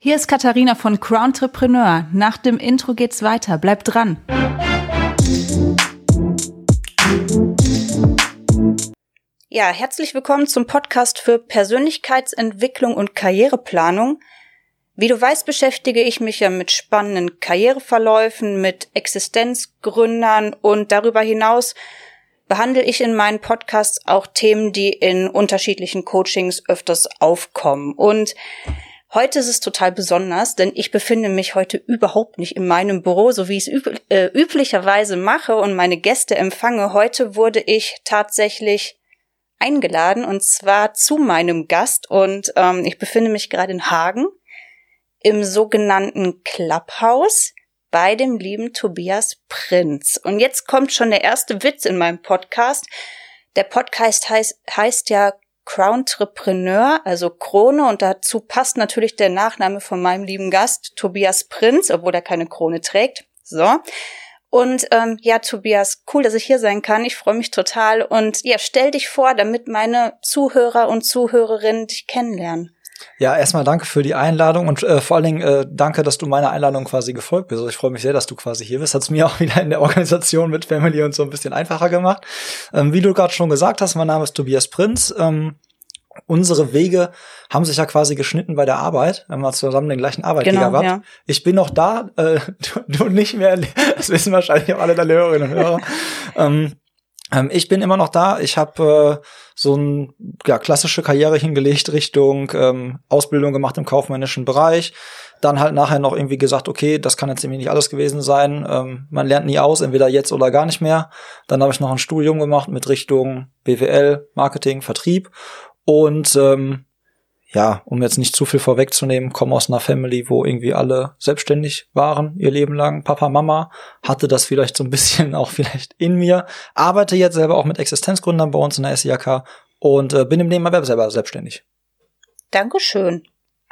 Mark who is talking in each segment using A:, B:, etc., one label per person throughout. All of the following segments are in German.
A: Hier ist Katharina von Crowntrepreneur. Nach dem Intro geht's weiter. Bleibt dran.
B: Ja, herzlich willkommen zum Podcast für Persönlichkeitsentwicklung und Karriereplanung. Wie du weißt, beschäftige ich mich ja mit spannenden Karriereverläufen, mit Existenzgründern und darüber hinaus behandle ich in meinen Podcasts auch Themen, die in unterschiedlichen Coachings öfters aufkommen. Und Heute ist es total besonders, denn ich befinde mich heute überhaupt nicht in meinem Büro, so wie ich es üb äh, üblicherweise mache und meine Gäste empfange. Heute wurde ich tatsächlich eingeladen und zwar zu meinem Gast und ähm, ich befinde mich gerade in Hagen im sogenannten Clubhouse bei dem lieben Tobias Prinz. Und jetzt kommt schon der erste Witz in meinem Podcast. Der Podcast heißt, heißt ja Crowntrepreneur, also Krone, und dazu passt natürlich der Nachname von meinem lieben Gast, Tobias Prinz, obwohl er keine Krone trägt. So. Und ähm, ja, Tobias, cool, dass ich hier sein kann. Ich freue mich total. Und ja, stell dich vor, damit meine Zuhörer und Zuhörerinnen dich kennenlernen.
C: Ja, erstmal danke für die Einladung und äh, vor allen Dingen äh, danke, dass du meiner Einladung quasi gefolgt bist. Also ich freue mich sehr, dass du quasi hier bist. Hat es mir auch wieder in der Organisation mit Family und so ein bisschen einfacher gemacht. Ähm, wie du gerade schon gesagt hast, mein Name ist Tobias Prinz. Ähm, unsere Wege haben sich ja quasi geschnitten bei der Arbeit, wenn wir zusammen den gleichen Arbeitgeber
B: genau,
C: gehabt.
B: Ja.
C: Ich bin noch da, äh, du, du nicht mehr, das wissen wahrscheinlich auch alle deine Hörerinnen und Hörer. ähm, ähm, ich bin immer noch da. Ich habe äh, so ein ja, klassische Karriere hingelegt Richtung ähm, Ausbildung gemacht im kaufmännischen Bereich. Dann halt nachher noch irgendwie gesagt, okay, das kann jetzt irgendwie nicht alles gewesen sein. Ähm, man lernt nie aus, entweder jetzt oder gar nicht mehr. Dann habe ich noch ein Studium gemacht mit Richtung BWL, Marketing, Vertrieb. Und ähm, ja, um jetzt nicht zu viel vorwegzunehmen, komme aus einer Family, wo irgendwie alle selbstständig waren, ihr Leben lang. Papa, Mama hatte das vielleicht so ein bisschen auch vielleicht in mir. Arbeite jetzt selber auch mit Existenzgründern bei uns in der SIAK und äh, bin im Nebenerwerb selber selbstständig.
B: Dankeschön.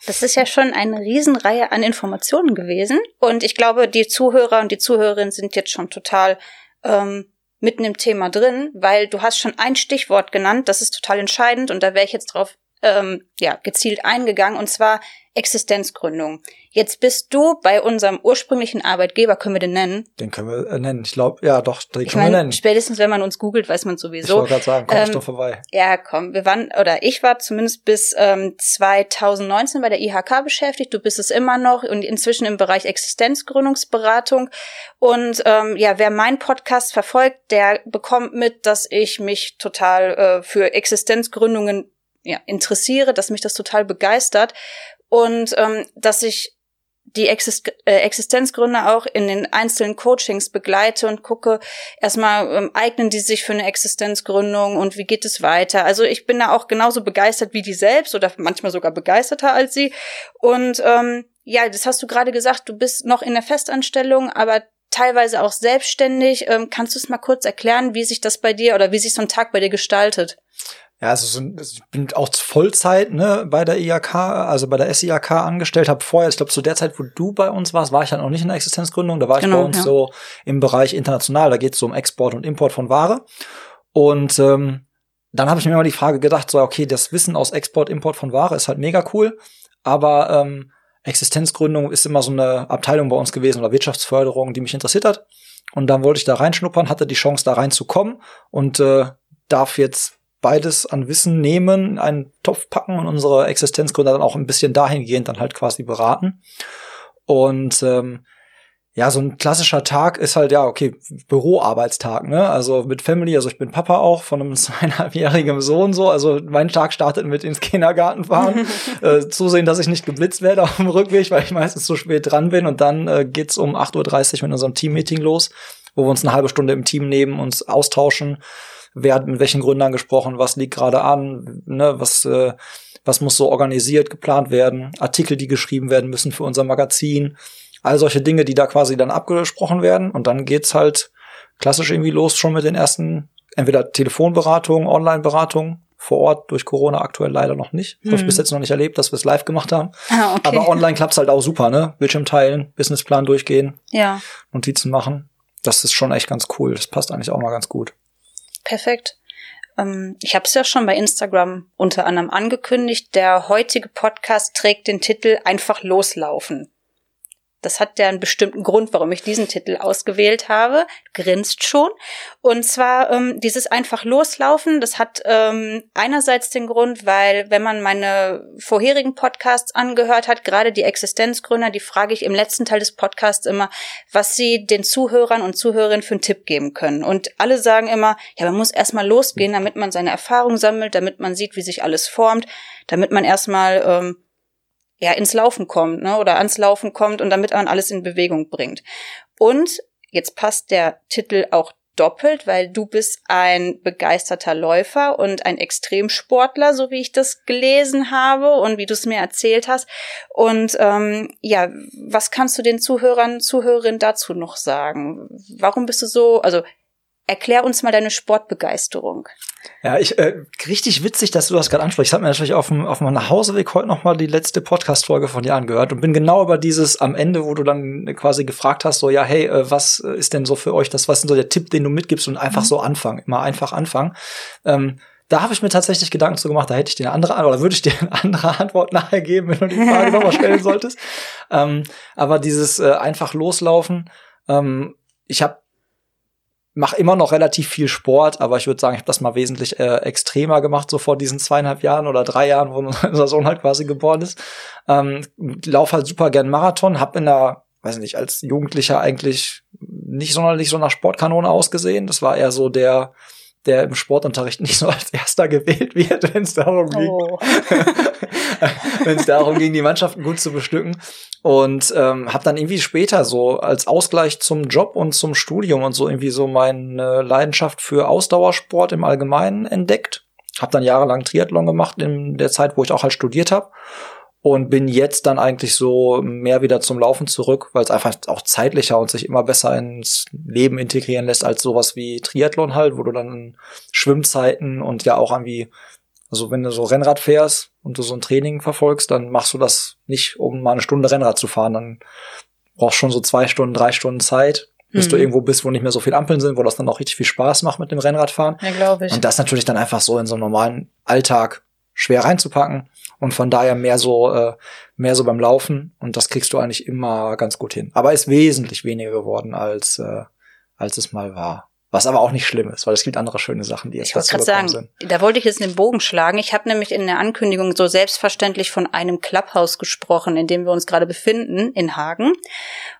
B: Das ist ja schon eine Riesenreihe an Informationen gewesen. Und ich glaube, die Zuhörer und die Zuhörerinnen sind jetzt schon total ähm, mitten im Thema drin, weil du hast schon ein Stichwort genannt, das ist total entscheidend und da wäre ich jetzt drauf ähm, ja, gezielt eingegangen, und zwar Existenzgründung. Jetzt bist du bei unserem ursprünglichen Arbeitgeber, können wir den nennen?
C: Den können wir äh, nennen. Ich glaube, ja, doch, den
B: ich
C: können
B: mein,
C: wir nennen.
B: Spätestens, wenn man uns googelt, weiß man sowieso.
C: Ich wollte gerade sagen, komm
B: Ähm,
C: ich doch vorbei.
B: Ja, komm, wir waren, oder ich war zumindest bis ähm, 2019 bei der IHK beschäftigt. Du bist es immer noch und inzwischen im Bereich Existenzgründungsberatung. Und ähm, ja, wer meinen Podcast verfolgt, der bekommt mit, dass ich mich total äh, für Existenzgründungen ja, interessiere, dass mich das total begeistert und ähm, dass ich die Exist äh, Existenzgründer auch in den einzelnen Coachings begleite und gucke, erstmal ähm, eignen die sich für eine Existenzgründung und wie geht es weiter. Also ich bin da auch genauso begeistert wie die selbst oder manchmal sogar begeisterter als sie. Und ähm, ja, das hast du gerade gesagt, du bist noch in der Festanstellung, aber teilweise auch selbstständig. Ähm, kannst du es mal kurz erklären, wie sich das bei dir oder wie sich so ein Tag bei dir gestaltet?
C: Ja, also so, ein- ich bin auch Vollzeit ne, bei der IAK, also bei der SIAK angestellt, habe vorher, ich glaube zu der Zeit, wo du bei uns warst, war ich ja noch nicht in der Existenzgründung, da war ich
B: Genau,
C: bei uns
B: ja.
C: so im Bereich international, da geht es so um Export und Import von Ware. Und ähm, dann habe ich mir immer die Frage gedacht, so okay, das Wissen aus Export, Import von Ware ist halt mega cool, aber ähm, Existenzgründung ist immer so eine Abteilung bei uns gewesen oder Wirtschaftsförderung, die mich interessiert hat. Und dann wollte ich da reinschnuppern, hatte die Chance da reinzukommen und äh, darf jetzt beides an Wissen nehmen, in einen Topf packen und unsere Existenzgründer dann auch ein bisschen dahingehend dann halt quasi beraten. Und ähm, ja, so ein klassischer Tag ist halt, ja, okay, Büroarbeitstag, ne? Also mit Family, also ich bin Papa auch von einem zweieinhalbjährigen Sohn so. Also mein Tag startet mit ins Kindergarten fahren, äh, zusehen, dass ich nicht geblitzt werde auf dem Rückweg, weil ich meistens zu spät dran bin. Und dann äh, geht's um 8.30 Uhr mit unserem Teammeeting los, wo wir uns eine halbe Stunde im Team nehmen, uns austauschen, wer hat mit welchen Gründern gesprochen, was liegt gerade an, ne, was, äh, was muss so organisiert, geplant werden, Artikel, die geschrieben werden müssen für unser Magazin, all solche Dinge, die da quasi dann abgesprochen werden. Und dann geht's halt klassisch irgendwie los schon mit den ersten, entweder Telefonberatungen, Online-Beratungen, vor Ort durch Corona aktuell leider noch nicht. Habe ich
B: Mhm.
C: bis jetzt noch nicht erlebt, dass wir es live gemacht haben.
B: Ah, okay.
C: Aber online klappt's halt auch super, ne? Bildschirm teilen, Businessplan durchgehen,
B: ja,
C: Notizen machen. Das ist schon echt ganz cool. Das passt eigentlich auch mal ganz gut.
B: Perfekt. Ähm, ich habe es ja schon bei Instagram unter anderem angekündigt. Der heutige Podcast trägt den Titel Einfach loslaufen. Das hat ja einen bestimmten Grund, warum ich diesen Titel ausgewählt habe. Grinst schon. Und zwar ähm, dieses einfach loslaufen, das hat ähm, einerseits den Grund, weil wenn man meine vorherigen Podcasts angehört hat, gerade die Existenzgründer, die frage ich im letzten Teil des Podcasts immer, was sie den Zuhörern und Zuhörerinnen für einen Tipp geben können. Und alle sagen immer, ja, man muss erstmal losgehen, damit man seine Erfahrung sammelt, damit man sieht, wie sich alles formt, damit man erstmal ähm, ja ins Laufen kommt, ne, oder ans Laufen kommt und damit man alles in Bewegung bringt. Und jetzt passt der Titel auch doppelt, weil du bist ein begeisterter Läufer und ein Extremsportler, so wie ich das gelesen habe und wie du es mir erzählt hast. Und ähm, ja, was kannst du den Zuhörern, Zuhörerinnen dazu noch sagen? Warum bist du so, also Erklär uns mal deine Sportbegeisterung.
C: Ja, ich äh, richtig witzig, dass du das gerade ansprichst. Ich habe mir natürlich auf dem auf meinem Nachhauseweg heute noch mal die letzte Podcast-Folge von dir angehört und bin genau über dieses am Ende, wo du dann quasi gefragt hast, so ja, hey, äh, was ist denn so für euch das? Was ist denn so der Tipp, den du mitgibst und einfach mhm. so anfangen, immer einfach anfangen. Ähm, da habe ich mir tatsächlich Gedanken zu gemacht, da hätte ich dir eine andere Antwort, oder würde ich dir eine andere Antwort nachher geben, wenn du die Frage nochmal stellen solltest. Ähm, aber dieses äh, einfach loslaufen, ähm, ich habe mache immer noch relativ viel Sport, aber ich würde sagen, ich habe das mal wesentlich äh, extremer gemacht, so vor diesen zweieinhalb Jahren oder drei Jahren, wo unser Sohn halt quasi geboren ist. Ähm, lauf halt super gern Marathon, hab in der, weiß nicht, als Jugendlicher eigentlich nicht sonderlich so nach Sportkanone ausgesehen. Das war eher so der der im Sportunterricht nicht so als erster gewählt wird, wenn es darum ging, oh. wenn es darum ging, die Mannschaften gut zu bestücken. Und ähm, habe dann irgendwie später so als Ausgleich zum Job und zum Studium und so irgendwie so meine Leidenschaft für Ausdauersport im Allgemeinen entdeckt. Habe dann jahrelang Triathlon gemacht in der Zeit, wo ich auch halt studiert habe und bin jetzt dann eigentlich so mehr wieder zum Laufen zurück, weil es einfach auch zeitlicher und sich immer besser ins Leben integrieren lässt als sowas wie Triathlon halt, wo du dann Schwimmzeiten und ja auch irgendwie, also wenn du so Rennrad fährst und du so ein Training verfolgst, dann machst du das nicht, um mal eine Stunde Rennrad zu fahren, dann brauchst schon so zwei Stunden, drei Stunden Zeit, bis mhm. du irgendwo bist, wo nicht mehr so viel Ampeln sind, wo das dann auch richtig viel Spaß macht mit dem Rennradfahren.
B: Ja, glaube ich.
C: Und das natürlich dann einfach so in so einen normalen Alltag schwer reinzupacken und von daher mehr so äh, mehr so beim Laufen und das kriegst du eigentlich immer ganz gut hin. Aber ist wesentlich weniger geworden als äh, als es mal war. Was aber auch nicht schlimm ist, weil es gibt andere schöne Sachen, die jetzt
B: ich dazu sagen, sind. Da wollte ich jetzt den Bogen schlagen. Ich habe nämlich in der Ankündigung so selbstverständlich von einem Clubhouse gesprochen, in dem wir uns gerade befinden, in Hagen.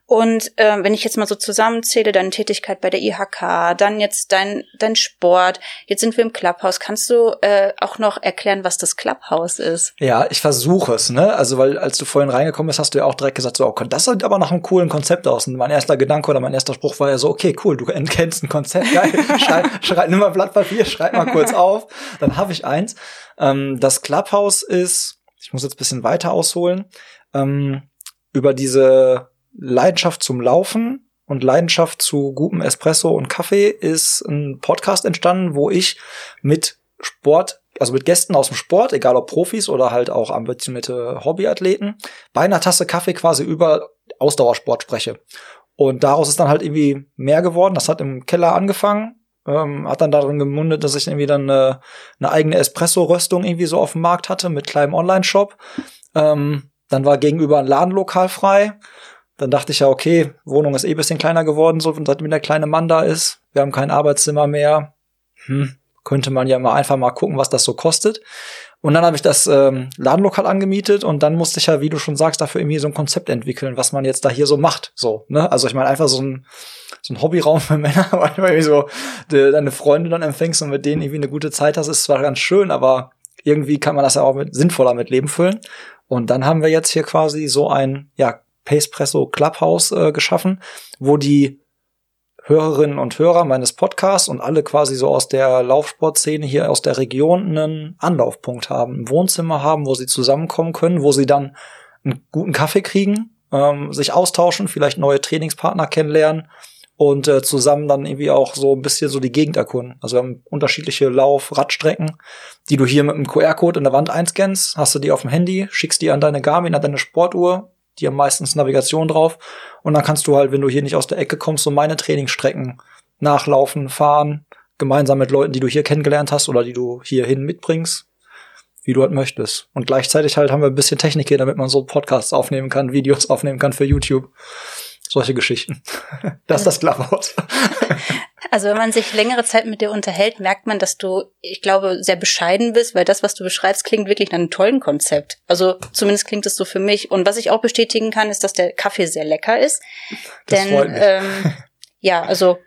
B: Und äh, wenn ich jetzt mal so zusammenzähle, deine Tätigkeit bei der IHK, dann jetzt dein, dein Sport, jetzt sind wir im Clubhouse, kannst du äh, auch noch erklären, was das Clubhouse ist?
C: Ja, ich versuche es, ne? Also, weil als du vorhin reingekommen bist, hast du ja auch direkt gesagt, so, oh, das sieht aber nach einem coolen Konzept aus. Und mein erster Gedanke oder mein erster Spruch war ja so, okay, cool, du kennst ein Konzept, geil, schreib, schreib, nimm mal Blatt Papier, schreib mal kurz auf, dann habe ich eins. Ähm, das Clubhouse ist, ich muss jetzt ein bisschen weiter ausholen, ähm, über diese Leidenschaft zum Laufen und Leidenschaft zu gutem Espresso und Kaffee ist ein Podcast entstanden, wo ich mit Sport, also mit Gästen aus dem Sport, egal ob Profis oder halt auch ambitionierte Hobbyathleten, bei einer Tasse Kaffee quasi über Ausdauersport spreche. Und daraus ist dann halt irgendwie mehr geworden. Das hat im Keller angefangen, ähm, hat dann darin gemundet, dass ich irgendwie dann eine, eine eigene Espresso-Röstung irgendwie so auf dem Markt hatte mit kleinem Online-Shop. Ähm, dann war gegenüber ein Ladenlokal frei dann dachte ich ja, okay, Wohnung ist eh bisschen kleiner geworden, so seitdem der kleine Mann da ist. Wir haben kein Arbeitszimmer mehr. Hm, könnte man ja mal einfach mal gucken, was das so kostet. Und dann habe ich das ähm, Ladenlokal angemietet und dann musste ich ja, wie du schon sagst, dafür irgendwie so ein Konzept entwickeln, was man jetzt da hier so macht. So, ne? Also ich meine einfach so ein, so ein Hobbyraum für Männer, weil du irgendwie so de, deine Freunde dann empfängst und mit denen irgendwie eine gute Zeit hast, ist zwar ganz schön, aber irgendwie kann man das ja auch mit, sinnvoller mit Leben füllen. Und dann haben wir jetzt hier quasi so ein, ja, Pacepresso Clubhouse äh, geschaffen, wo die Hörerinnen und Hörer meines Podcasts und alle quasi so aus der Laufsportszene hier aus der Region einen Anlaufpunkt haben, ein Wohnzimmer haben, wo sie zusammenkommen können, wo sie dann einen guten Kaffee kriegen, ähm, sich austauschen, vielleicht neue Trainingspartner kennenlernen und äh, zusammen dann irgendwie auch so ein bisschen so die Gegend erkunden. Also wir haben unterschiedliche Lauf-Radstrecken, die du hier mit einem QR-Code in der Wand einscannst, hast du die auf dem Handy, schickst die an deine Garmin, an deine Sportuhr, die haben meistens Navigation drauf. Und dann kannst du halt, wenn du hier nicht aus der Ecke kommst, so meine Trainingsstrecken nachlaufen, fahren, gemeinsam mit Leuten, die du hier kennengelernt hast oder die du hierhin mitbringst, wie du halt möchtest. Und gleichzeitig halt haben wir ein bisschen Technik hier, damit man so Podcasts aufnehmen kann, Videos aufnehmen kann für YouTube. Solche Geschichten. Das ist das Clubhouse.
B: Also wenn man sich längere Zeit mit dir unterhält, merkt man, dass du, ich glaube, sehr bescheiden bist, weil das, was du beschreibst, klingt wirklich nach einem tollen Konzept. Also zumindest klingt es so für mich. Und was ich auch bestätigen kann, ist, dass der Kaffee sehr lecker ist. Das Denn ähm, ja, also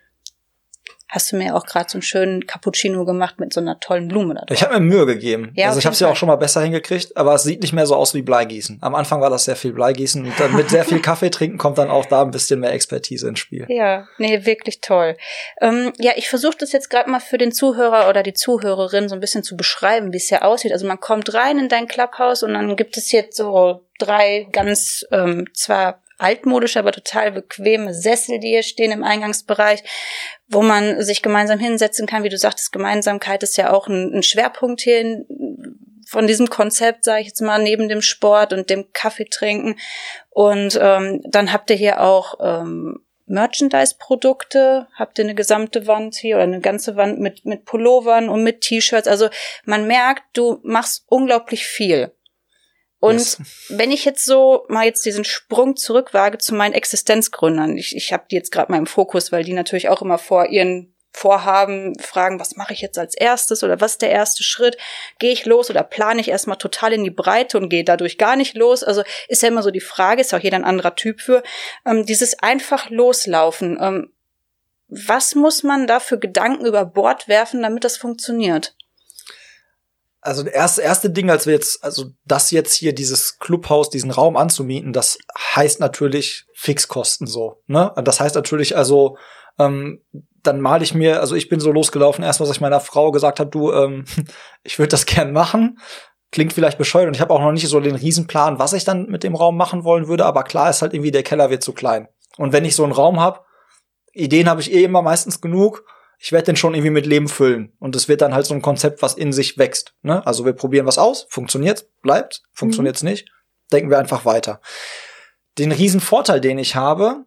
B: hast du mir auch gerade so einen schönen Cappuccino gemacht mit so einer tollen Blume da
C: drauf. Ich habe mir Mühe gegeben. Ja, also ich habe es ja auch schon mal besser hingekriegt, aber es sieht nicht mehr so aus wie Bleigießen. Am Anfang war das sehr viel Bleigießen und dann mit sehr viel Kaffee trinken kommt dann auch da ein bisschen mehr Expertise ins Spiel.
B: Ja, nee, wirklich toll. Ähm, ja, ich versuche das jetzt gerade mal für den Zuhörer oder die Zuhörerin so ein bisschen zu beschreiben, wie es hier aussieht. Also man kommt rein in dein Clubhouse und dann gibt es jetzt so drei ganz ähm, zwar altmodische, aber total bequeme Sessel, die hier stehen im Eingangsbereich, wo man sich gemeinsam hinsetzen kann. Wie du sagtest, Gemeinsamkeit ist ja auch ein, ein Schwerpunkt hier in, von diesem Konzept, sage ich jetzt mal, neben dem Sport und dem Kaffee trinken. Und ähm, dann habt ihr hier auch ähm, Merchandise-Produkte, habt ihr eine gesamte Wand hier oder eine ganze Wand mit, mit Pullovern und mit T-Shirts. Also man merkt, du machst unglaublich viel. Und yes. wenn ich jetzt so mal jetzt diesen Sprung zurückwage zu meinen Existenzgründern, ich, ich habe die jetzt gerade mal im Fokus, weil die natürlich auch immer vor ihren Vorhaben fragen, was mache ich jetzt als erstes oder was ist der erste Schritt? Gehe ich los oder plane ich erstmal total in die Breite und gehe dadurch gar nicht los? Also ist ja immer so die Frage, ist auch jeder ein anderer Typ für, ähm, dieses einfach loslaufen. Ähm, was muss man da für Gedanken über Bord werfen, damit das funktioniert?
C: Also das erste, erste Ding, als wir jetzt, also das jetzt hier, dieses Clubhaus, diesen Raum anzumieten, das heißt natürlich Fixkosten so. Ne? Das heißt natürlich also, ähm, dann male ich mir, also ich bin so losgelaufen, erst was ich meiner Frau gesagt habe, du, ähm, ich würde das gern machen. Klingt vielleicht bescheuert und ich habe auch noch nicht so den Riesenplan, was ich dann mit dem Raum machen wollen würde, aber klar ist halt irgendwie, der Keller wird zu klein. Und wenn ich so einen Raum habe, Ideen habe ich eh immer meistens genug ich werde den schon irgendwie mit Leben füllen. Und es wird dann halt so ein Konzept, was in sich wächst. Ne? Also wir probieren was aus, funktioniert, bleibt, funktioniert's mhm. nicht, denken wir einfach weiter. Den riesen Vorteil, den ich habe,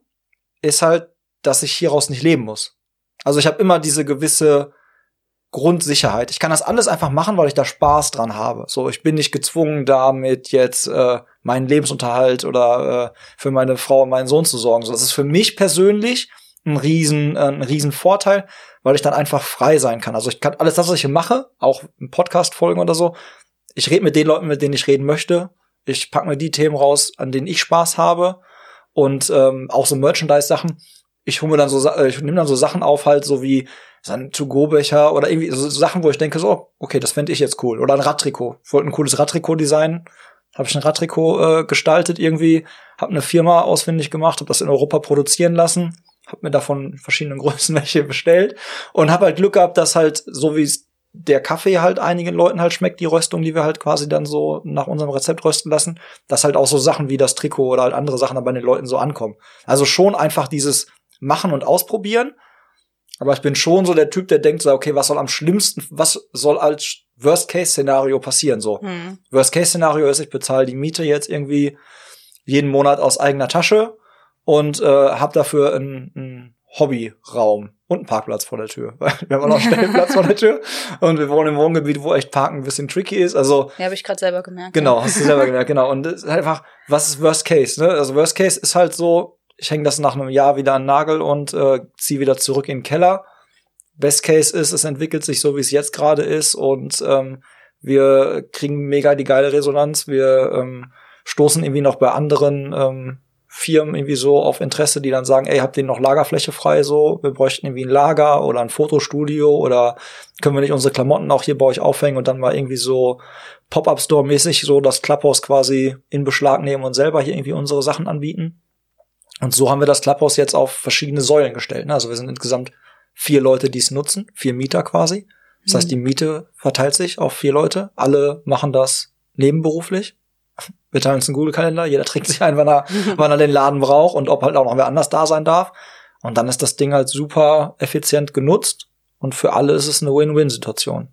C: ist halt, dass ich hieraus nicht leben muss. Also ich habe immer diese gewisse Grundsicherheit. Ich kann das alles einfach machen, weil ich da Spaß dran habe. So, ich bin nicht gezwungen, damit jetzt äh, meinen Lebensunterhalt oder äh, für meine Frau und meinen Sohn zu sorgen. So, das ist für mich persönlich ein riesen, äh, ein riesen Vorteil, weil ich dann einfach frei sein kann. Also ich kann alles das, was ich hier mache, auch in Podcast-Folgen oder so, ich rede mit den Leuten, mit denen ich reden möchte. Ich pack mir die Themen raus, an denen ich Spaß habe. Und ähm, auch so Merchandise-Sachen. Ich hole mir dann so, äh, ich nehme dann so Sachen auf, halt so wie so ein To-Go-Becher oder irgendwie so Sachen, wo ich denke, so, okay, das fände ich jetzt cool. Oder ein Radtrikot. Ich wollte ein cooles Radtrikot designen. Habe ich ein Radtrikot äh, gestaltet irgendwie, habe eine Firma ausfindig gemacht, habe das in Europa produzieren lassen habe mir davon verschiedene Größen welche bestellt und habe halt Glück gehabt, dass halt so wie der Kaffee halt einigen Leuten halt schmeckt, die Röstung, die wir halt quasi dann so nach unserem Rezept rösten lassen, dass halt auch so Sachen wie das Trikot oder halt andere Sachen dann bei den Leuten so ankommen. Also schon einfach dieses Machen und Ausprobieren. Aber ich bin schon so der Typ, der denkt so, okay, was soll am schlimmsten, was soll als Worst-Case-Szenario passieren? So. Hm. Worst-Case-Szenario ist, ich bezahle die Miete jetzt irgendwie jeden Monat aus eigener Tasche und äh, habe dafür einen, einen Hobbyraum und einen Parkplatz vor der Tür. wir haben auch noch einen Stellplatz vor der Tür und wir wohnen im Wohngebiet, wo echt Parken ein bisschen tricky ist. Also
B: ja, habe ich gerade selber gemerkt.
C: Genau, hast du selber gemerkt, genau. Und es ist einfach, was ist Worst Case? Ne? Also Worst Case ist halt so, ich hänge das nach einem Jahr wieder an den Nagel und äh, ziehe wieder zurück in den Keller. Best Case ist, es entwickelt sich so, wie es jetzt gerade ist und ähm, wir kriegen mega die geile Resonanz. Wir ähm, stoßen irgendwie noch bei anderen ähm, Firmen irgendwie so auf Interesse, die dann sagen, ey, habt ihr noch Lagerfläche frei so? Wir bräuchten irgendwie ein Lager oder ein Fotostudio oder können wir nicht unsere Klamotten auch hier bei euch aufhängen und dann mal irgendwie so Pop-Up-Store-mäßig so das Clubhouse quasi in Beschlag nehmen und selber hier irgendwie unsere Sachen anbieten. Und so haben wir das Clubhouse jetzt auf verschiedene Säulen gestellt. Ne? Also wir sind insgesamt vier Leute, die es nutzen, vier Mieter quasi. Das heißt, mhm. die Miete verteilt sich auf vier Leute. Alle machen das nebenberuflich. Wir teilen uns einen Google-Kalender, jeder trägt sich ein, wann er, wann er den Laden braucht und ob halt auch noch wer anders da sein darf. Und dann ist das Ding halt super effizient genutzt und für alle ist es eine Win-Win-Situation.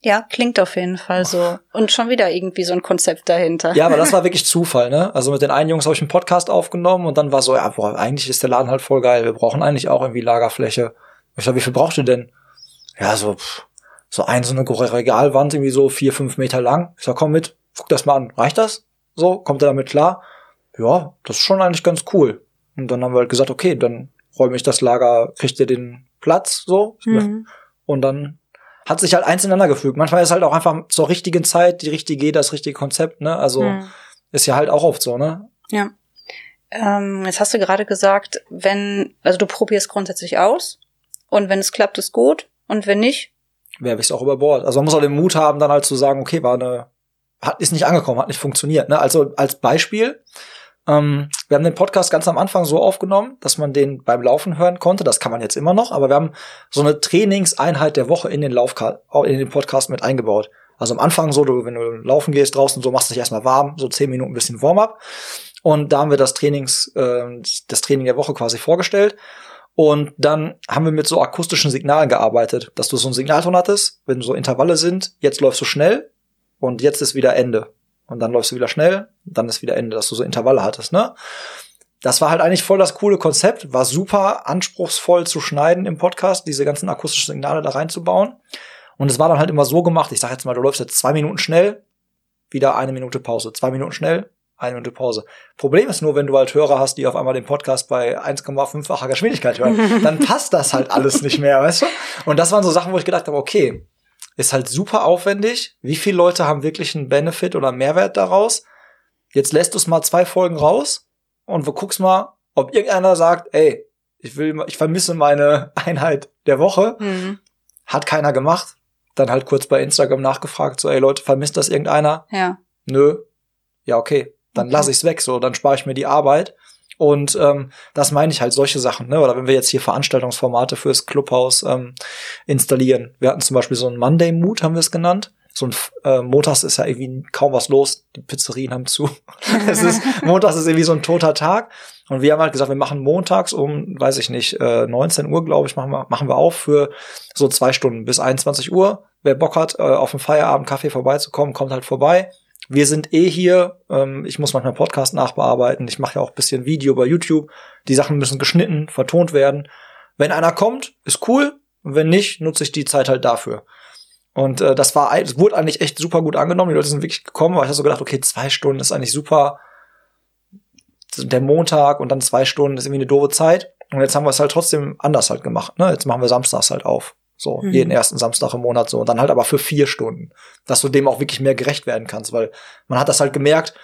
B: Ja, klingt auf jeden Fall so. Und schon wieder irgendwie so ein Konzept dahinter.
C: Ja, aber das war wirklich Zufall, ne? Also mit den einen Jungs habe ich einen Podcast aufgenommen und dann war so, ja, boah, eigentlich ist der Laden halt voll geil. Wir brauchen eigentlich auch irgendwie Lagerfläche Ich sag, wie viel brauchst du denn? Ja, so, pff, so ein, so eine Regalwand, irgendwie so vier, fünf Meter lang. Ich sag, komm mit, guck das mal an. Reicht das? So, kommt er damit klar? Ja, das ist schon eigentlich ganz cool. Und dann haben wir halt gesagt, okay, dann räume ich das Lager, kriegt ihr den Platz, so. Mhm. Und dann hat sich halt eins ineinander gefügt. Manchmal ist halt auch einfach zur richtigen Zeit die richtige Idee, das richtige Konzept, ne? Also mhm. ist ja halt auch oft so, ne?
B: Ja. Ähm, jetzt hast du gerade gesagt, wenn, also du probierst grundsätzlich aus und wenn es klappt, ist gut und wenn nicht,
C: werfe ich es auch über Bord. Also man muss auch den Mut haben, dann halt zu sagen, okay, war eine, hat, ist nicht angekommen, hat nicht funktioniert. Ne? Also als Beispiel, ähm, wir haben den Podcast ganz am Anfang so aufgenommen, dass man den beim Laufen hören konnte. Das kann man jetzt immer noch, aber wir haben so eine Trainingseinheit der Woche in den Lauf in den Podcast mit eingebaut. Also am Anfang so, du, wenn du laufen gehst draußen, so machst du dich erstmal warm, so zehn Minuten ein bisschen Warm-up. Und da haben wir das Trainings, äh, das Training der Woche quasi vorgestellt. Und dann haben wir mit so akustischen Signalen gearbeitet, dass du so ein Signalton hattest, wenn so Intervalle sind, jetzt läufst du schnell und jetzt ist wieder Ende und dann läufst du wieder schnell, dann ist wieder Ende, dass du so Intervalle hattest, ne? Das war halt eigentlich voll das coole Konzept, war super anspruchsvoll zu schneiden im Podcast, diese ganzen akustischen Signale da reinzubauen. Und es war dann halt immer so gemacht, ich sag jetzt mal, du läufst jetzt zwei Minuten schnell, wieder eine Minute Pause, zwei Minuten schnell, eine Minute Pause. Problem ist nur, wenn du halt Hörer hast, die auf einmal den Podcast bei 1,5-facher Geschwindigkeit hören, dann passt das halt alles nicht mehr, weißt du? Und das waren so Sachen, wo ich gedacht habe, okay, ist halt super aufwendig. Wie viele Leute haben wirklich einen Benefit oder Mehrwert daraus? Jetzt lässt du es mal zwei Folgen raus und du guckst mal, ob irgendeiner sagt, ey, ich will, ich vermisse meine Einheit der Woche. Mhm. Hat keiner gemacht. Dann halt kurz bei Instagram nachgefragt, so, ey Leute, vermisst das irgendeiner?
B: Ja.
C: Nö. Ja, okay. Dann okay. lasse ich es weg, so, dann spare ich mir die Arbeit. Und ähm, das meine ich halt solche Sachen, ne? Oder wenn wir jetzt hier Veranstaltungsformate fürs Clubhaus ähm, installieren. Wir hatten zum Beispiel so ein Monday Mood, haben wir es genannt. So ein äh, Montags ist ja irgendwie kaum was los. Die Pizzerien haben zu. es ist Montags ist irgendwie so ein toter Tag. Und wir haben halt gesagt, wir machen montags um, weiß ich nicht, äh, 19 Uhr, glaube ich, machen wir, machen wir auf für so zwei Stunden bis 21 Uhr. Wer Bock hat, äh, auf dem Feierabend Kaffee vorbeizukommen, kommt halt vorbei wir sind eh hier. Ähm, ich muss manchmal Podcast nachbearbeiten. Ich mache ja auch bisschen Video bei YouTube. Die Sachen müssen geschnitten, vertont werden. Wenn einer kommt, ist cool. Wenn nicht, nutze ich die Zeit halt dafür. Und äh, das war, es wurde eigentlich echt super gut angenommen. Die Leute sind wirklich gekommen, weil ich habe so gedacht, okay, zwei Stunden ist eigentlich super. Der Montag und dann zwei Stunden ist irgendwie eine doofe Zeit. Und jetzt haben wir es halt trotzdem anders halt gemacht. Ne? Jetzt machen wir samstags halt auf. So, mhm. jeden ersten Samstag im Monat so. Und dann halt aber für vier Stunden. Dass du dem auch wirklich mehr gerecht werden kannst, weil man hat das halt gemerkt,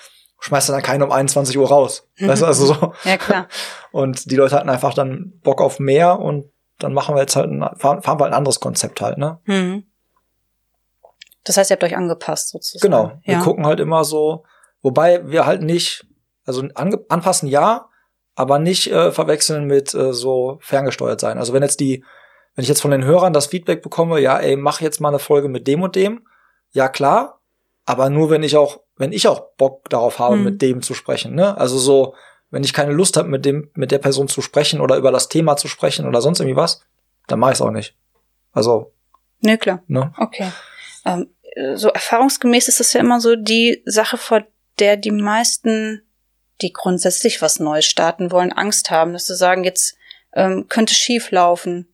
C: schmeißt dann keinen um 21 Uhr raus. Mhm. Weißt du, also so.
B: Ja, klar.
C: Und die Leute hatten einfach dann Bock auf mehr und dann machen wir jetzt halt, ein, fahren, fahren wir halt ein anderes Konzept halt, ne? Mhm.
B: Das heißt, ihr habt euch angepasst sozusagen.
C: Genau. Wir gucken halt immer so, wobei wir halt nicht, also anpassen ja, aber nicht äh, verwechseln mit äh, so ferngesteuert sein. Also wenn jetzt die wenn ich jetzt von den Hörern das Feedback bekomme, ja, ey, mach jetzt mal eine Folge mit dem und dem, ja klar, aber nur wenn ich auch, wenn ich auch Bock darauf habe, mhm. mit dem zu sprechen, ne? Also so, wenn ich keine Lust habe, mit dem, mit der Person zu sprechen oder über das Thema zu sprechen oder sonst irgendwie was, dann mache ich es auch nicht. Also.
B: Ne, klar. Ne? Okay. Ähm, so erfahrungsgemäß ist das ja immer so die Sache, vor der die meisten, die grundsätzlich was Neues starten wollen, Angst haben, dass sie sagen, jetzt ähm, könnte schief laufen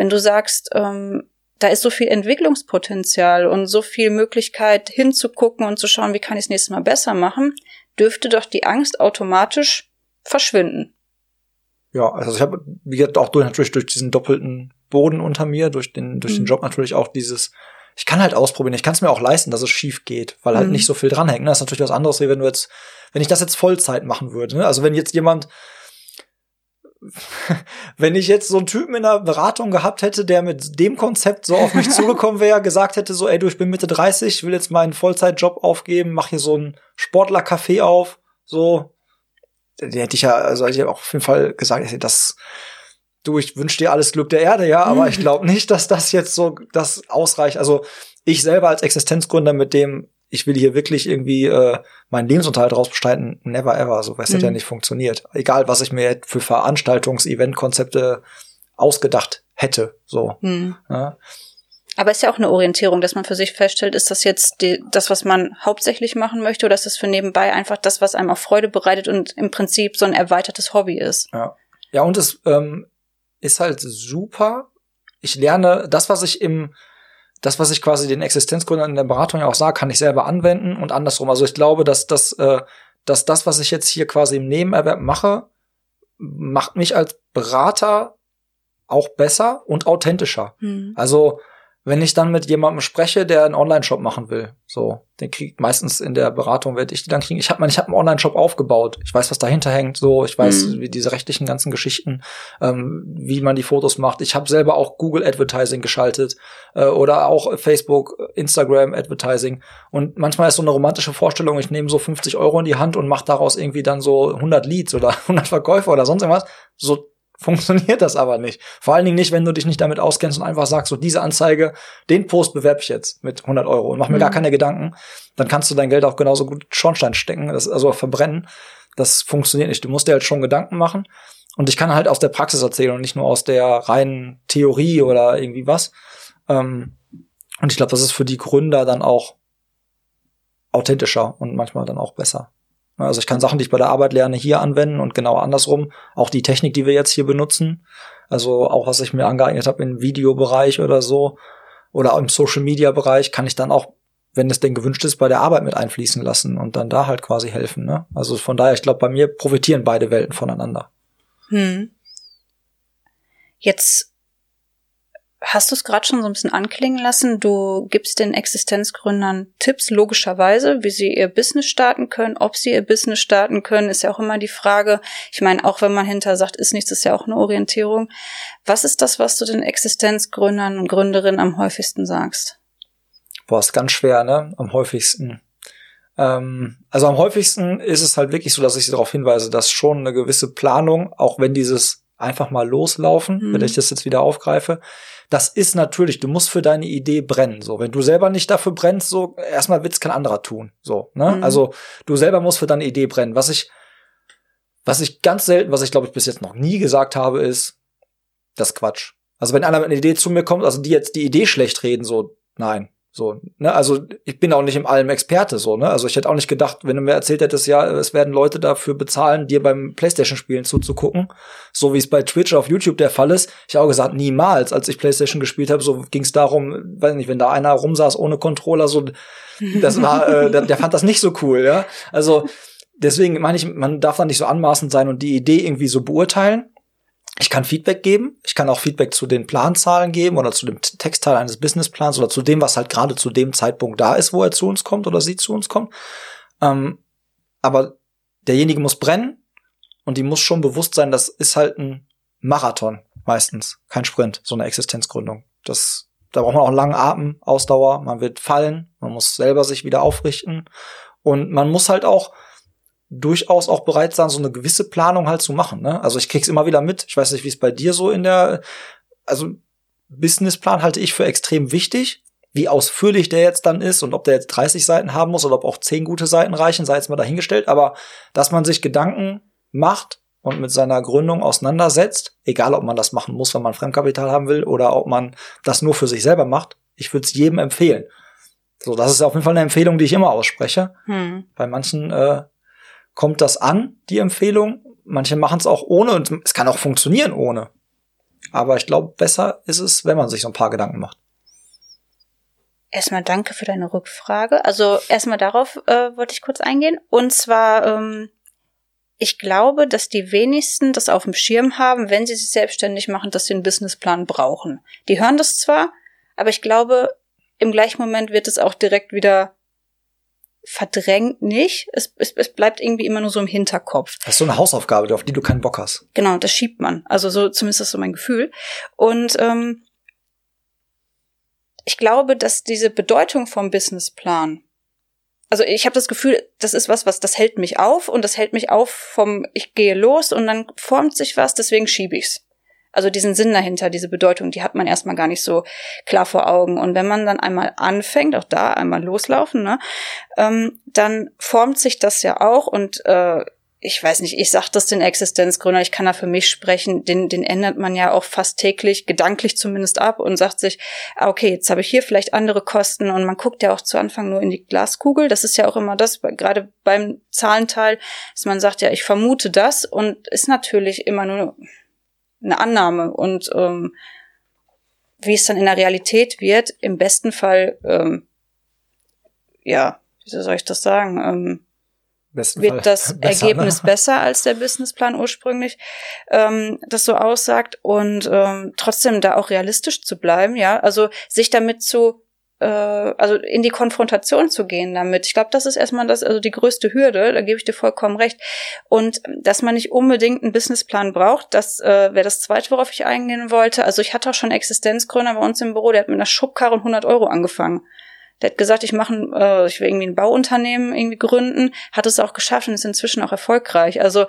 B: wenn du sagst, ähm, da ist so viel Entwicklungspotenzial und so viel Möglichkeit hinzugucken und zu schauen, wie kann ich es nächstes Mal besser machen, dürfte doch die Angst automatisch verschwinden.
C: Ja, also ich habe, wie gesagt, auch durch, natürlich durch diesen doppelten Boden unter mir, durch den, durch mhm. den Job natürlich auch dieses, ich kann halt ausprobieren, ich kann es mir auch leisten, dass es schief geht, weil halt mhm. nicht so viel dranhängt. Ne? Das ist natürlich was anderes, wie wenn du jetzt, wenn ich das jetzt Vollzeit machen würde. Ne? Also wenn jetzt jemand wenn ich jetzt so einen Typen in der Beratung gehabt hätte, der mit dem Konzept so auf mich zugekommen wäre, gesagt hätte so, ey, du, ich bin Mitte 30, will jetzt meinen Vollzeitjob aufgeben, mach hier so ein Sportlercafé auf, so, der hätte ich ja, also hätte ich auch auf jeden Fall gesagt, das, du, ich wünsche dir alles Glück der Erde, ja, aber ich glaube nicht, dass das jetzt so, das ausreicht. Also ich selber als Existenzgründer mit dem ich will hier wirklich irgendwie äh, meinen Lebensunterhalt rausbestreiten, never ever. So, es mhm. ja nicht funktioniert. Egal, was ich mir für Veranstaltungs-, Event-Konzepte ausgedacht hätte. So. Mhm. Ja.
B: Aber ist ja auch eine Orientierung, dass man für sich feststellt, ist das jetzt die, das, was man hauptsächlich machen möchte, oder ist das für nebenbei einfach das, was einem auch Freude bereitet und im Prinzip so ein erweitertes Hobby ist?
C: Ja. Ja, und es ähm, ist halt super. Ich lerne das, was ich im, das, was ich quasi den Existenzgründern in der Beratung ja auch sage, kann ich selber anwenden und andersrum. Also ich glaube, dass das, äh, dass das, was ich jetzt hier quasi im Nebenerwerb mache, macht mich als Berater auch besser und authentischer. Mhm. Also wenn ich dann mit jemandem spreche, der einen Online-Shop machen will, so, den kriegt meistens in der Beratung werde ich die dann kriegen. Ich habe ich hab einen Online-Shop aufgebaut. Ich weiß, was dahinter hängt, so, ich weiß, mhm. wie diese rechtlichen ganzen Geschichten, ähm, wie man die Fotos macht. Ich habe selber auch Google Advertising geschaltet äh, oder auch Facebook, Instagram Advertising. Und manchmal ist so eine romantische Vorstellung, ich nehme so 50 Euro in die Hand und mache daraus irgendwie dann so 100 Leads oder 100 Verkäufer oder sonst irgendwas. So funktioniert das aber nicht. Vor allen Dingen nicht, wenn du dich nicht damit auskennst und einfach sagst, so diese Anzeige, den Post bewerbe ich jetzt mit 100 Euro und mach mir mhm. gar keine Gedanken. Dann kannst du dein Geld auch genauso gut Schornstein stecken, das, also verbrennen. Das funktioniert nicht. Du musst dir halt schon Gedanken machen. Und ich kann halt aus der Praxis erzählen und nicht nur aus der reinen Theorie oder irgendwie was. Ähm, und ich glaube, das ist für die Gründer dann auch authentischer und manchmal dann auch besser. Ne, also ich kann Sachen, die ich bei der Arbeit lerne, hier anwenden und genau andersrum. Auch die Technik, die wir jetzt hier benutzen. Also auch was ich mir angeeignet habe im Videobereich oder so oder im Social Media Bereich, kann ich dann auch, wenn es denn gewünscht ist, bei der Arbeit mit einfließen lassen und dann da halt quasi helfen. Ne? Also von daher, ich glaube, bei mir profitieren beide Welten voneinander. Hm.
B: Jetzt hast du es gerade schon so ein bisschen anklingen lassen. Du gibst den Existenzgründern Tipps, logischerweise, wie sie ihr Business starten können. Ob sie ihr Business starten können, ist ja auch immer die Frage. Ich meine, auch wenn man hinter sagt, ist nichts, ist ja auch eine Orientierung. Was ist das, was du den Existenzgründern und Gründerinnen am häufigsten sagst?
C: Boah, ist ganz schwer, ne? Am häufigsten. Ähm, also am häufigsten ist es halt wirklich so, dass ich sie darauf hinweise, dass schon eine gewisse Planung, auch wenn dieses einfach mal loslaufen, mhm. wenn ich das jetzt wieder aufgreife, das ist natürlich, du musst für deine Idee brennen. So, wenn du selber nicht dafür brennst, so erstmal wird's kein anderer tun. So, ne? Mhm. Also du selber musst für deine Idee brennen. Was ich, was ich ganz selten, was ich glaube ich bis jetzt noch nie gesagt habe, ist, das Quatsch. Also wenn einer mit einer Idee zu mir kommt, also die jetzt die Idee schlecht reden, so nein, so, ne, also ich bin auch nicht im allem Experte, so, ne? Also ich hätte auch nicht gedacht, wenn du mir erzählt hättest, ja, es werden Leute dafür bezahlen, dir beim Playstation-Spielen zuzugucken, so wie es bei Twitch auf YouTube der Fall ist. Ich habe auch gesagt, niemals, als ich Playstation gespielt habe, so ging es darum, weiß nicht, wenn da einer rumsaß ohne Controller, so, das war, äh, der, der fand das nicht so cool, ja. Also deswegen meine ich, man darf da nicht so anmaßend sein und die Idee irgendwie so beurteilen. Ich kann Feedback geben. Ich kann auch Feedback zu den Planzahlen geben oder zu dem Textteil eines Businessplans oder zu dem, was halt gerade zu dem Zeitpunkt da ist, wo er zu uns kommt oder sie zu uns kommt. Ähm, aber derjenige muss brennen und die muss schon bewusst sein, das ist halt ein Marathon meistens, kein Sprint, so eine Existenzgründung. Das, da braucht man auch einen langen Atem, Ausdauer, man wird fallen, man muss selber sich wieder aufrichten und man muss halt auch durchaus auch bereit sein, so eine gewisse Planung halt zu machen. Ne? Also ich krieg's immer wieder mit. Ich weiß nicht, wie es bei dir so in der, also Businessplan halte ich für extrem wichtig. Wie ausführlich der jetzt dann ist und ob der jetzt 30 Seiten haben muss oder ob auch 10 gute Seiten reichen, sei jetzt mal dahingestellt. Aber dass man sich Gedanken macht und mit seiner Gründung auseinandersetzt, egal ob man das machen muss, wenn man Fremdkapital haben will oder ob man das nur für sich selber macht, ich würde es jedem empfehlen. So, das ist auf jeden Fall eine Empfehlung, die ich immer ausspreche. Hm. Bei manchen äh, kommt das an, die Empfehlung. Manche machen es auch ohne und es kann auch funktionieren ohne. Aber ich glaube, besser ist es, wenn man sich so ein paar Gedanken macht.
B: Erstmal danke für deine Rückfrage. Also erstmal darauf äh, wollte ich kurz eingehen. Und zwar, ähm, ich glaube, dass die wenigsten das auf dem Schirm haben, wenn sie sich selbstständig machen, dass sie einen Businessplan brauchen. Die hören das zwar, aber ich glaube, im gleichen Moment wird es auch direkt wieder verdrängt nicht. Es, es, es bleibt irgendwie immer nur so im Hinterkopf.
C: Das ist so eine Hausaufgabe, auf die du keinen Bock hast.
B: Genau, das schiebt man. Also so zumindest ist so mein Gefühl. Und ähm, ich glaube, dass diese Bedeutung vom Businessplan, also ich habe das Gefühl, das ist was, was das hält mich auf und das hält mich auf vom ich gehe los und dann formt sich was, deswegen schiebe ich's. Also diesen Sinn dahinter, diese Bedeutung, die hat man erstmal gar nicht so klar vor Augen. Und wenn man dann einmal anfängt, auch da einmal loslaufen, ne, ähm, dann formt sich das ja auch und äh, ich weiß nicht, ich sag das den Existenzgründer, ich kann da für mich sprechen, den, den ändert man ja auch fast täglich, gedanklich zumindest ab und sagt sich, ah, okay, jetzt habe ich hier vielleicht andere Kosten und man guckt ja auch zu Anfang nur in die Glaskugel. Das ist ja auch immer das, gerade beim Zahlenteil, dass man sagt, ja, ich vermute das und ist natürlich immer nur eine Annahme. Und ähm, wie es dann in der Realität wird, im besten Fall, ähm, ja, wie soll ich das sagen, ähm,
C: Besten
B: wird
C: Fall
B: das
C: besser,
B: Ergebnis
C: ne?
B: besser als der Businessplan ursprünglich ähm, das so aussagt und ähm, trotzdem da auch realistisch zu bleiben, ja, also sich damit zu äh, also in die Konfrontation zu gehen damit. Ich glaube, das ist erstmal das, also die größte Hürde, da gebe ich dir vollkommen recht. Und dass man nicht unbedingt einen Businessplan braucht, das äh, wäre das zweite, worauf ich eingehen wollte. Also ich hatte auch schon Existenzgründer bei uns im Büro, der hat mit einer Schubkarre und 100 Euro angefangen. Der hat gesagt, ich mache, äh, ich will irgendwie ein Bauunternehmen irgendwie gründen, hat es auch geschafft und ist inzwischen auch erfolgreich. Also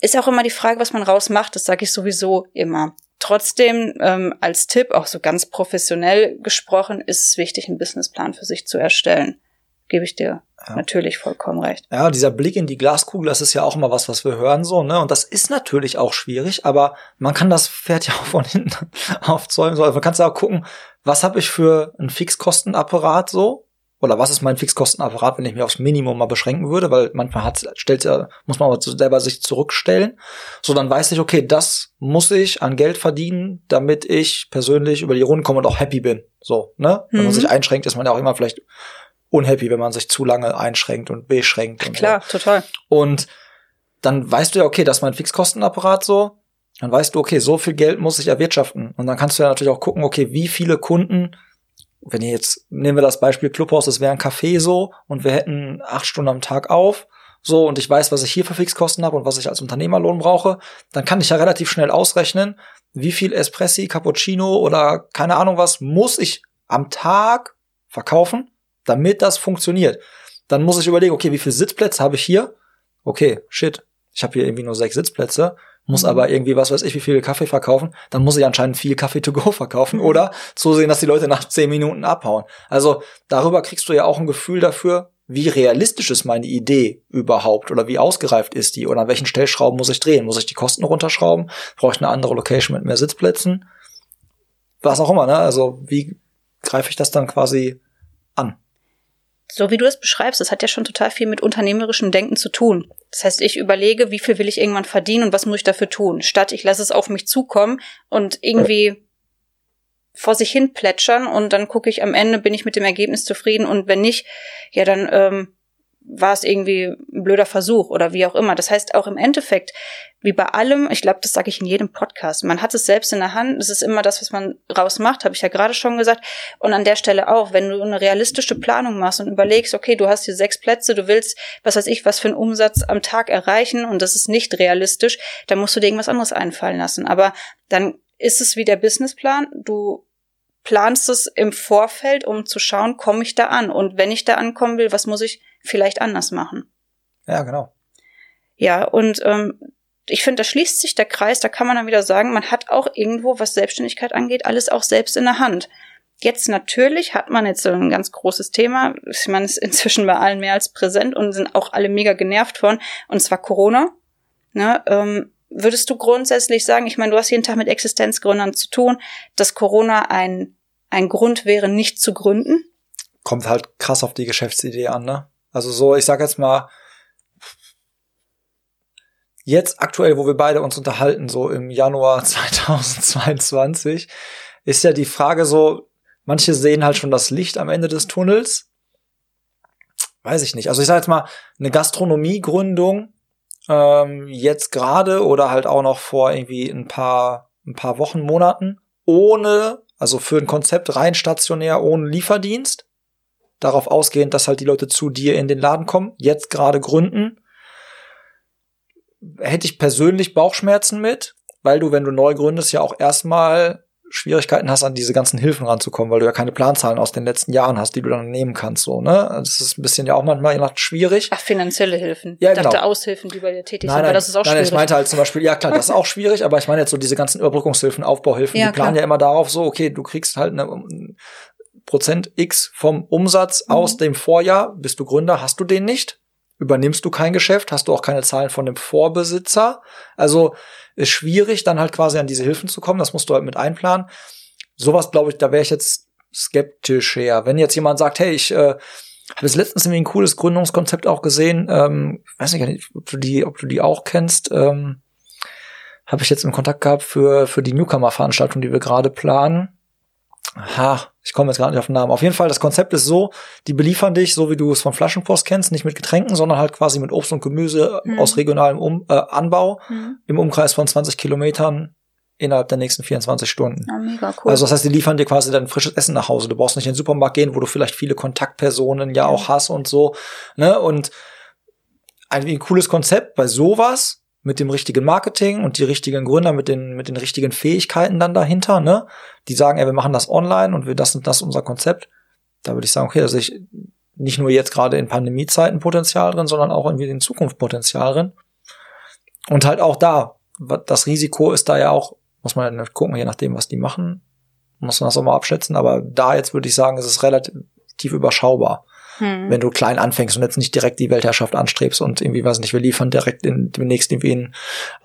B: ist auch immer die Frage, was man rausmacht. Das sage ich sowieso immer. Trotzdem ähm, als Tipp, auch so ganz professionell gesprochen, ist es wichtig, einen Businessplan für sich zu erstellen. Gebe ich dir
C: Ja.
B: natürlich vollkommen recht.
C: Ja, dieser Blick in die Glaskugel, das ist ja auch immer was, was wir hören so, ne? Und das ist natürlich auch schwierig, aber man kann das Pferd ja auch von hinten aufzäumen. So. Also man kann ja auch gucken, was habe ich für einen Fixkostenapparat so? Oder was ist mein Fixkostenapparat, wenn ich mich aufs Minimum mal beschränken würde? Weil manchmal hat, stellt ja, muss man aber selber sich zurückstellen. So, dann weiß ich, okay, das muss ich an Geld verdienen, damit ich persönlich über die Runden komme und auch happy bin. So, ne? Wenn man
B: Mhm.
C: sich einschränkt, ist man ja auch immer vielleicht unhappy, wenn man sich zu lange einschränkt und beschränkt. Und so.
B: Klar, total.
C: Und dann weißt du ja, okay, das ist mein Fixkostenapparat so. Dann weißt du, okay, so viel Geld muss ich erwirtschaften. Und dann kannst du ja natürlich auch gucken, okay, wie viele Kunden, wenn ihr jetzt, nehmen wir das Beispiel Clubhaus, das wäre ein Café so und wir hätten acht Stunden am Tag auf, so und ich weiß, was ich hier für Fixkosten habe und was ich als Unternehmerlohn brauche, dann kann ich ja relativ schnell ausrechnen, wie viel Espressi, Cappuccino oder keine Ahnung was muss ich am Tag verkaufen, damit das funktioniert. Dann muss ich überlegen, okay, wie viele Sitzplätze habe ich hier? Okay, shit, ich habe hier irgendwie nur sechs Sitzplätze, muss
B: Mhm.
C: aber irgendwie, was weiß ich, wie viel Kaffee verkaufen, dann muss ich anscheinend viel Kaffee to go verkaufen
B: Mhm.
C: oder zusehen, dass die Leute nach zehn Minuten abhauen. Also darüber kriegst du ja auch ein Gefühl dafür, wie realistisch ist meine Idee überhaupt oder wie ausgereift ist die oder an welchen Stellschrauben muss ich drehen? Muss ich die Kosten runterschrauben? Brauche ich eine andere Location mit mehr Sitzplätzen? Was auch immer, ne? Also wie greife ich das dann quasi an?
B: So wie du es beschreibst, das hat ja schon total viel mit unternehmerischem Denken zu tun. Das heißt, ich überlege, wie viel will ich irgendwann verdienen und was muss ich dafür tun, statt ich lasse es auf mich zukommen und irgendwie vor sich hin plätschern und dann gucke ich am Ende, bin ich mit dem Ergebnis zufrieden und wenn nicht, ja, dann ähm, war es irgendwie ein blöder Versuch oder wie auch immer. Das heißt auch im Endeffekt, wie bei allem, ich glaube, das sage ich in jedem Podcast, man hat es selbst in der Hand, es ist immer das, was man rausmacht, habe ich ja gerade schon gesagt. Und an der Stelle auch, wenn du eine realistische Planung machst und überlegst, okay, du hast hier sechs Plätze, du willst, was weiß ich, was für einen Umsatz am Tag erreichen und das ist nicht realistisch, dann musst du dir irgendwas anderes einfallen lassen. Aber dann ist es wie der Businessplan, du planst es im Vorfeld, um zu schauen, komme ich da an? Und wenn ich da ankommen will, was muss ich vielleicht anders machen?
C: Ja, genau.
B: Ja, und ähm, ich finde, da schließt sich der Kreis, da kann man dann wieder sagen, man hat auch irgendwo, was Selbstständigkeit angeht, alles auch selbst in der Hand. Jetzt natürlich hat man jetzt so ein ganz großes Thema. Ich meine, es ist inzwischen bei allen mehr als präsent und sind auch alle mega genervt von, und zwar Corona. Ne, ähm, würdest du grundsätzlich sagen, ich meine, du hast jeden Tag mit Existenzgründern zu tun, dass Corona ein, ein Grund wäre, nicht zu gründen?
C: Kommt halt krass auf die Geschäftsidee an, ne? Also so, ich sag jetzt mal, jetzt aktuell, wo wir beide uns unterhalten, so im Januar 2022, ist ja die Frage so, manche sehen halt schon das Licht am Ende des Tunnels. Weiß ich nicht. Also ich sag jetzt mal, eine Gastronomiegründung ähm, jetzt gerade oder halt auch noch vor irgendwie ein paar, ein paar Wochen, Monaten, ohne, also für ein Konzept rein stationär, ohne Lieferdienst, darauf ausgehend, dass halt die Leute zu dir in den Laden kommen, jetzt gerade gründen, hätte ich persönlich Bauchschmerzen mit, weil du, wenn du neu gründest, ja auch erstmal Schwierigkeiten hast, an diese ganzen Hilfen ranzukommen, weil du ja keine Planzahlen aus den letzten Jahren hast, die du dann nehmen kannst, so, ne? Das ist ein bisschen ja auch manchmal je nach schwierig.
B: Ach, finanzielle Hilfen.
C: Ja,
B: ich dachte
C: genau.
B: Aushilfen, die bei dir tätig
C: Nein,
B: sind,
C: nein,
B: weil das ist auch
C: nein,
B: schwierig.
C: ich meinte halt zum Beispiel, ja klar, das ist auch schwierig, aber ich meine jetzt so diese ganzen Überbrückungshilfen, Aufbauhilfen,
B: Ja,
C: die planen
B: klar.
C: ja immer darauf so, okay, du kriegst halt eine Prozent X vom Umsatz
B: Mhm.
C: aus dem Vorjahr, bist du Gründer, hast du den nicht, übernimmst du kein Geschäft, hast du auch keine Zahlen von dem Vorbesitzer, also ist schwierig, dann halt quasi an diese Hilfen zu kommen, das musst du halt mit einplanen. Sowas, glaube ich, da wäre ich jetzt skeptisch her. Wenn jetzt jemand sagt, hey, ich äh, habe jetzt letztens irgendwie ein cooles Gründungskonzept auch gesehen. Ähm, weiß nicht, ob du die, ob du die auch kennst. Ähm, habe ich jetzt im Kontakt gehabt für, für die Newcomer-Veranstaltung, die wir gerade planen. Ha, ich komme jetzt gerade nicht auf den Namen. Auf jeden Fall, das Konzept ist so, die beliefern dich, so wie du es von Flaschenpost kennst, nicht mit Getränken, sondern halt quasi mit Obst und Gemüse mhm. aus regionalem um äh, Anbau mhm. im Umkreis von 20 Kilometern innerhalb der nächsten 24 Stunden.
B: Ja, mega cool.
C: Also das heißt, die liefern dir quasi dein frisches Essen nach Hause. Du brauchst nicht in den Supermarkt gehen, wo du vielleicht viele Kontaktpersonen ja, ja. auch hast und so. Ne? Und ein, ein cooles Konzept bei sowas mit dem richtigen Marketing und die richtigen Gründer mit den, mit den richtigen Fähigkeiten dann dahinter, ne? Die sagen, ey, wir machen das online und wir, das und das unser Konzept. Da würde ich sagen, okay, da sehe ich nicht nur jetzt gerade in Pandemiezeiten Potenzial drin, sondern auch irgendwie in Zukunft Potenzial drin. Und halt auch da, das Risiko ist da ja auch, muss man ja gucken, je nachdem, was die machen, muss man das auch mal abschätzen, aber da jetzt würde ich sagen, ist es relativ überschaubar. Hm. Wenn du klein anfängst und jetzt nicht direkt die Weltherrschaft anstrebst und irgendwie, weiß nicht, wir liefern direkt in, demnächst irgendwie in,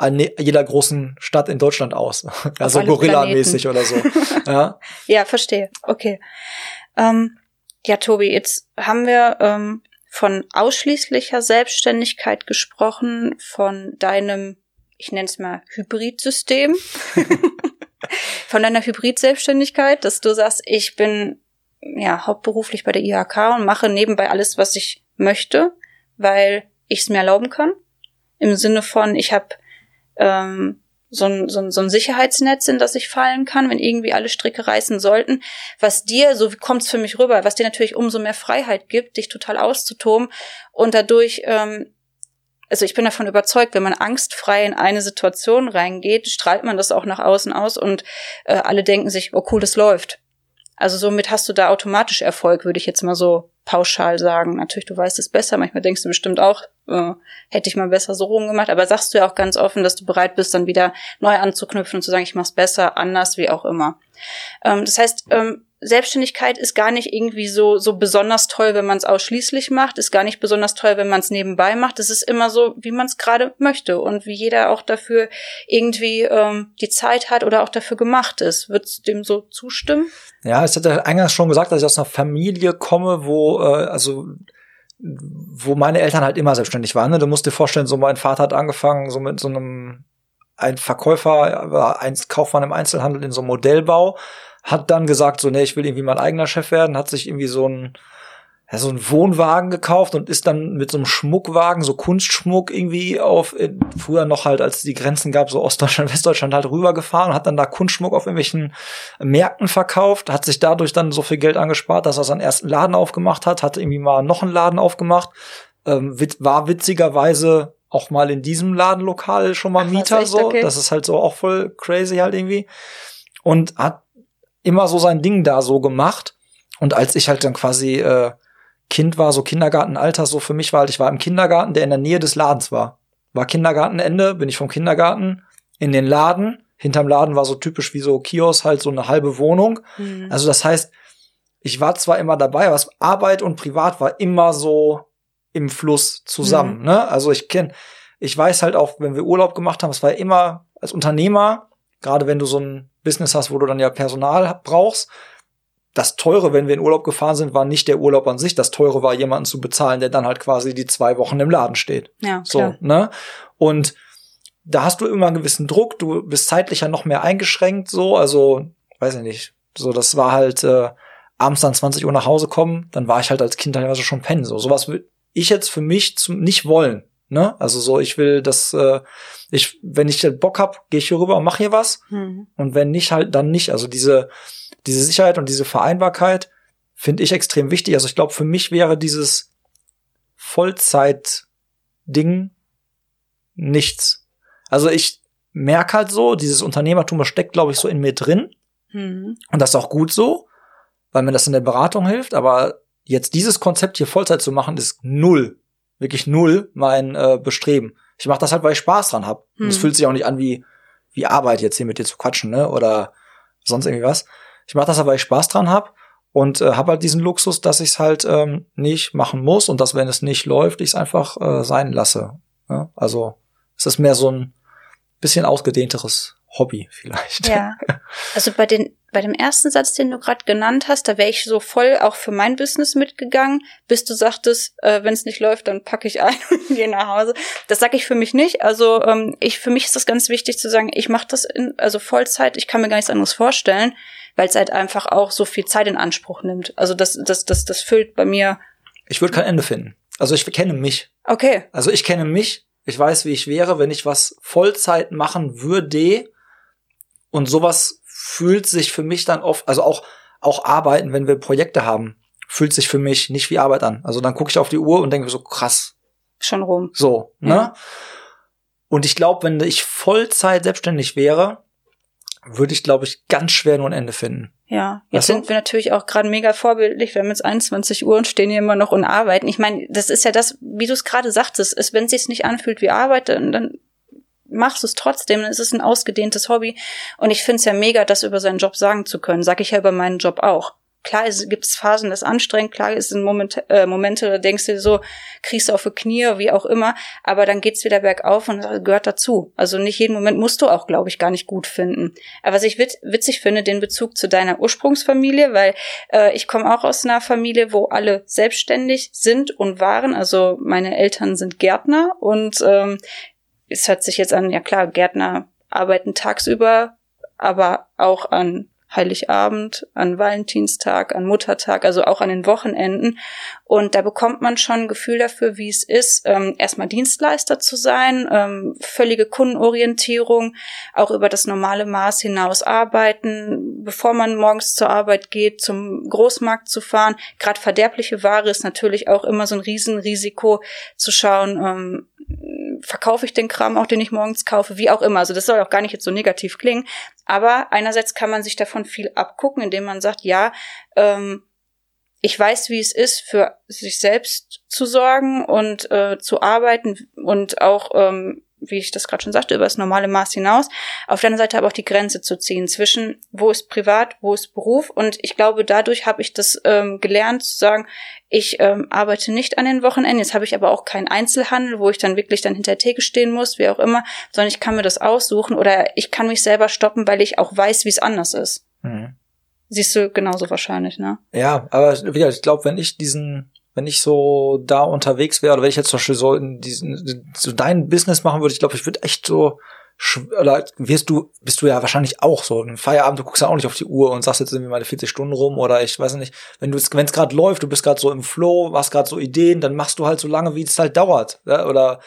C: in jeder großen Stadt in Deutschland aus. also Gorilla-mäßig oder so.
B: ja. ja, verstehe. Okay. Ähm, ja, Tobi, jetzt haben wir ähm, von ausschließlicher Selbstständigkeit gesprochen, von deinem, ich nenne es mal, Hybridsystem. von deiner Hybrid-Selbstständigkeit, dass du sagst, ich bin ja, hauptberuflich bei der IHK und mache nebenbei alles, was ich möchte, weil ich es mir erlauben kann. Im Sinne von, ich habe ähm, so ein, so, ein, so ein Sicherheitsnetz, in das ich fallen kann, wenn irgendwie alle Stricke reißen sollten, was dir, so kommt es für mich rüber, was dir natürlich umso mehr Freiheit gibt, dich total auszutoben und dadurch, ähm, also ich bin davon überzeugt, wenn man angstfrei in eine Situation reingeht, strahlt man das auch nach außen aus und äh, alle denken sich, oh cool, das läuft. Also somit hast du da automatisch Erfolg, würde ich jetzt mal so pauschal sagen. Natürlich, du weißt es besser. Manchmal denkst du bestimmt auch, äh, hätte ich mal besser so rumgemacht. Aber sagst du ja auch ganz offen, dass du bereit bist, dann wieder neu anzuknüpfen und zu sagen, ich mach's besser, anders, wie auch immer. Ähm, das heißt, ähm, Selbstständigkeit ist gar nicht irgendwie so, so besonders toll, wenn man es ausschließlich macht, ist gar nicht besonders toll, wenn man es nebenbei macht. Es ist immer so, wie man es gerade möchte und wie jeder auch dafür irgendwie ähm, die Zeit hat oder auch dafür gemacht ist. Würdest du dem so zustimmen?
C: Ja, ich hatte eingangs schon gesagt, dass ich aus einer Familie komme, wo, äh, also wo meine Eltern halt immer selbstständig waren. Ne? Du musst dir vorstellen, so mein Vater hat angefangen, so mit so einem ein Verkäufer, ein Kaufmann im Einzelhandel in so einem Modellbau, hat dann gesagt, so, nee, ich will irgendwie mein eigener Chef werden, hat sich irgendwie so ein, ja, so einen Wohnwagen gekauft und ist dann mit so einem Schmuckwagen, so Kunstschmuck irgendwie auf, früher noch halt, als die Grenzen gab, so Ostdeutschland, Westdeutschland halt rübergefahren und hat dann da Kunstschmuck auf irgendwelchen Märkten verkauft, hat sich dadurch dann so viel Geld angespart, dass er seinen ersten Laden aufgemacht hat, hat irgendwie mal noch einen Laden aufgemacht, ähm, war witzigerweise auch mal in diesem Ladenlokal schon mal Ach, Mieter so. Okay. Das ist halt so auch voll crazy halt irgendwie. Und hat immer so sein Ding da so gemacht. Und als ich halt dann quasi äh, Kind war, so Kindergartenalter, so für mich war halt, ich war im Kindergarten, der in der Nähe des Ladens war. War Kindergartenende, bin ich vom Kindergarten in den Laden. Hinterm Laden war so typisch wie so Kiosk, halt so eine halbe Wohnung. Mhm. Also das heißt, ich war zwar immer dabei, aber Arbeit und Privat war immer so im Fluss zusammen. Mhm. Ne? Also ich kenne, ich weiß halt auch, wenn wir Urlaub gemacht haben, es war immer als Unternehmer, gerade wenn du so ein Business hast, wo du dann ja Personal brauchst, das Teure, wenn wir in Urlaub gefahren sind, war nicht der Urlaub an sich. Das Teure war, jemanden zu bezahlen, der dann halt quasi die zwei Wochen im Laden steht.
B: Ja,
C: so, ne? Und da hast du immer einen gewissen Druck. Du bist zeitlich ja noch mehr eingeschränkt, so. Also, weiß ich nicht. So, das war halt äh, abends dann 20 Uhr nach Hause kommen. Dann war ich halt als Kind teilweise schon pennen. So, sowas will ich jetzt für mich zum, nicht wollen. Ne? Also so, ich will, dass äh, ich, wenn ich Bock hab, gehe ich hier rüber und mache hier was. Mhm. Und wenn nicht, halt dann nicht. Also diese diese Sicherheit und diese Vereinbarkeit finde ich extrem wichtig. Also ich glaube, für mich wäre dieses Vollzeit-Ding nichts. Also ich merke halt so, dieses Unternehmertum das steckt, glaube ich, so in mir drin. Mhm. Und das ist auch gut so, weil mir das in der Beratung hilft. Aber jetzt dieses Konzept hier Vollzeit zu machen, ist null, wirklich null mein äh, Bestreben. Ich mache das halt, weil ich Spaß dran habe. Mhm. Und es fühlt sich auch nicht an wie wie Arbeit jetzt hier mit dir zu quatschen, ne? Oder sonst irgendwie was. Ich mache das aber, weil ich Spaß dran habe und äh, habe halt diesen Luxus, dass ich es halt ähm, nicht machen muss und dass, wenn es nicht läuft, ich es einfach äh, sein lasse. Ja? Also es ist mehr so ein bisschen ausgedehnteres Hobby vielleicht.
B: Ja. Also bei den bei dem ersten Satz, den du gerade genannt hast, da wäre ich so voll auch für mein Business mitgegangen, bis du sagtest, äh, wenn es nicht läuft, dann packe ich ein und gehe nach Hause. Das sage ich für mich nicht. Also ähm, ich für mich ist das ganz wichtig zu sagen, ich mache das in also Vollzeit. Ich kann mir gar nichts anderes vorstellen, weil es halt einfach auch so viel Zeit in Anspruch nimmt. Also das das das das füllt bei mir.
C: Ich würde kein Ende finden. Also ich kenne mich.
B: Okay.
C: Also ich kenne mich. Ich weiß, wie ich wäre, wenn ich was Vollzeit machen würde. Und sowas fühlt sich für mich dann oft, also auch, auch arbeiten, wenn wir Projekte haben, fühlt sich für mich nicht wie Arbeit an. Also dann gucke ich auf die Uhr und denke so, krass.
B: Schon rum.
C: So, ne? Ja. Und ich glaube, wenn ich Vollzeit selbstständig wäre, würde ich, glaube ich, ganz schwer nur ein Ende finden.
B: Ja, jetzt weißt du? sind wir natürlich auch gerade mega vorbildlich. Wir haben jetzt 21 Uhr und stehen hier immer noch und arbeiten. Ich meine, das ist ja das, wie du es gerade sagtest, ist, wenn es sich nicht anfühlt wie Arbeit, dann, dann machst du es trotzdem, dann ist es ein ausgedehntes Hobby. Und ich finde es ja mega, das über seinen Job sagen zu können. Sag ich ja über meinen Job auch. Klar gibt es Phasen, das ist anstrengend, klar ist es Moment, äh, Momente, da denkst du so, kriegst du auf die Knie, wie auch immer, aber dann geht's wieder bergauf und das gehört dazu. Also nicht jeden Moment musst du auch, glaube ich, gar nicht gut finden. Aber was ich witz, witzig finde, den Bezug zu deiner Ursprungsfamilie, weil äh, ich komme auch aus einer Familie, wo alle selbstständig sind und waren. Also meine Eltern sind Gärtner und ähm, es hört sich jetzt an, ja klar, Gärtner arbeiten tagsüber, aber auch an Heiligabend, an Valentinstag, an Muttertag, also auch an den Wochenenden. Und da bekommt man schon ein Gefühl dafür, wie es ist, ähm, erstmal Dienstleister zu sein, ähm, völlige Kundenorientierung, auch über das normale Maß hinaus arbeiten, bevor man morgens zur Arbeit geht, zum Großmarkt zu fahren. Gerade verderbliche Ware ist natürlich auch immer so ein Riesenrisiko zu schauen, ähm, verkaufe ich den Kram auch, den ich morgens kaufe, wie auch immer. Also das soll auch gar nicht jetzt so negativ klingen. Aber einerseits kann man sich davon viel abgucken, indem man sagt, ja, ähm, ich weiß, wie es ist, für sich selbst zu sorgen und äh, zu arbeiten und auch ähm, wie ich das gerade schon sagte, über das normale Maß hinaus. Auf der anderen Seite aber auch die Grenze zu ziehen zwischen, wo ist privat, wo ist Beruf. Und ich glaube, dadurch habe ich das ähm, gelernt zu sagen, ich ähm, arbeite nicht an den Wochenenden. Jetzt habe ich aber auch keinen Einzelhandel, wo ich dann wirklich dann hinter Theke stehen muss, wie auch immer, sondern ich kann mir das aussuchen oder ich kann mich selber stoppen, weil ich auch weiß, wie es anders ist. Mhm. Siehst du genauso wahrscheinlich, ne?
C: Ja, aber wieder, ich glaube, wenn ich diesen wenn ich so da unterwegs wäre, oder wenn ich jetzt zum Beispiel so in diesen, so dein Business machen würde, ich glaube, ich würde echt so, oder wirst du, bist du ja wahrscheinlich auch so. Ein Feierabend, du guckst ja auch nicht auf die Uhr und sagst jetzt irgendwie meine 40 Stunden rum oder ich weiß nicht, wenn du wenn es gerade läuft, du bist gerade so im Flow, hast gerade so Ideen, dann machst du halt so lange, wie es halt dauert. Ja? Oder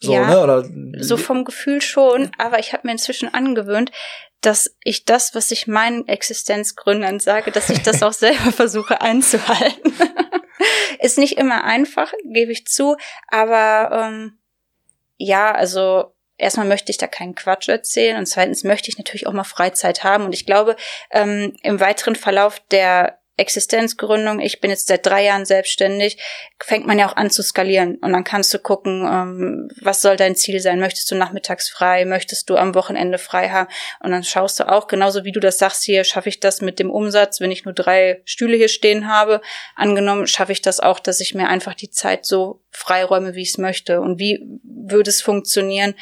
C: so,
B: ja,
C: ne? Oder
B: so vom Gefühl schon, aber ich habe mir inzwischen angewöhnt, dass ich das, was ich meinen Existenzgründern sage, dass ich das auch selber versuche einzuhalten. Ist nicht immer einfach, gebe ich zu, aber ähm, ja, also erstmal möchte ich da keinen Quatsch erzählen und zweitens möchte ich natürlich auch mal Freizeit haben und ich glaube, ähm, im weiteren Verlauf der Existenzgründung, ich bin jetzt seit drei Jahren selbstständig, fängt man ja auch an zu skalieren. Und dann kannst du gucken, ähm, was soll dein Ziel sein? Möchtest du nachmittags frei? Möchtest du am Wochenende frei haben? Und dann schaust du auch, genauso wie du das sagst hier, schaffe ich das mit dem Umsatz, wenn ich nur drei Stühle hier stehen habe? Angenommen, schaffe ich das auch, dass ich mir einfach die Zeit so freiräume, wie ich es möchte? Und wie würde es funktionieren,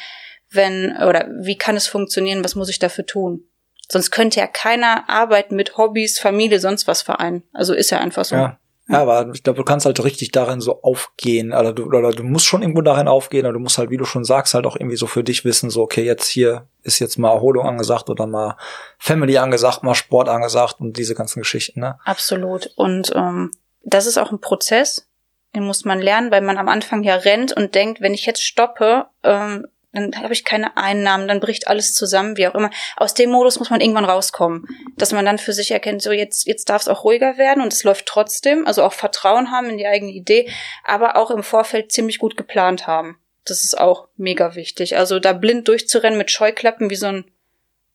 B: wenn, oder wie kann es funktionieren? Was muss ich dafür tun? Sonst könnte ja keiner arbeiten mit Hobbys, Familie, sonst was vereinen. Also ist ja einfach so.
C: Ja. Ja, aber ich glaube, du kannst halt richtig darin so aufgehen. Also du, oder du musst schon irgendwo darin aufgehen, aber du musst halt, wie du schon sagst, halt auch irgendwie so für dich wissen, so, okay, jetzt hier ist jetzt mal Erholung angesagt oder mal Family angesagt, mal Sport angesagt und diese ganzen Geschichten, ne?
B: Absolut. Und ähm, das ist auch ein Prozess, den muss man lernen, weil man am Anfang ja rennt und denkt, wenn ich jetzt stoppe, ähm, dann habe ich keine Einnahmen, dann bricht alles zusammen, wie auch immer. Aus dem Modus muss man irgendwann rauskommen, dass man dann für sich erkennt, so jetzt jetzt darf es auch ruhiger werden und es läuft trotzdem, also auch Vertrauen haben in die eigene Idee, aber auch im Vorfeld ziemlich gut geplant haben. Das ist auch mega wichtig. Also da blind durchzurennen mit Scheuklappen wie so ein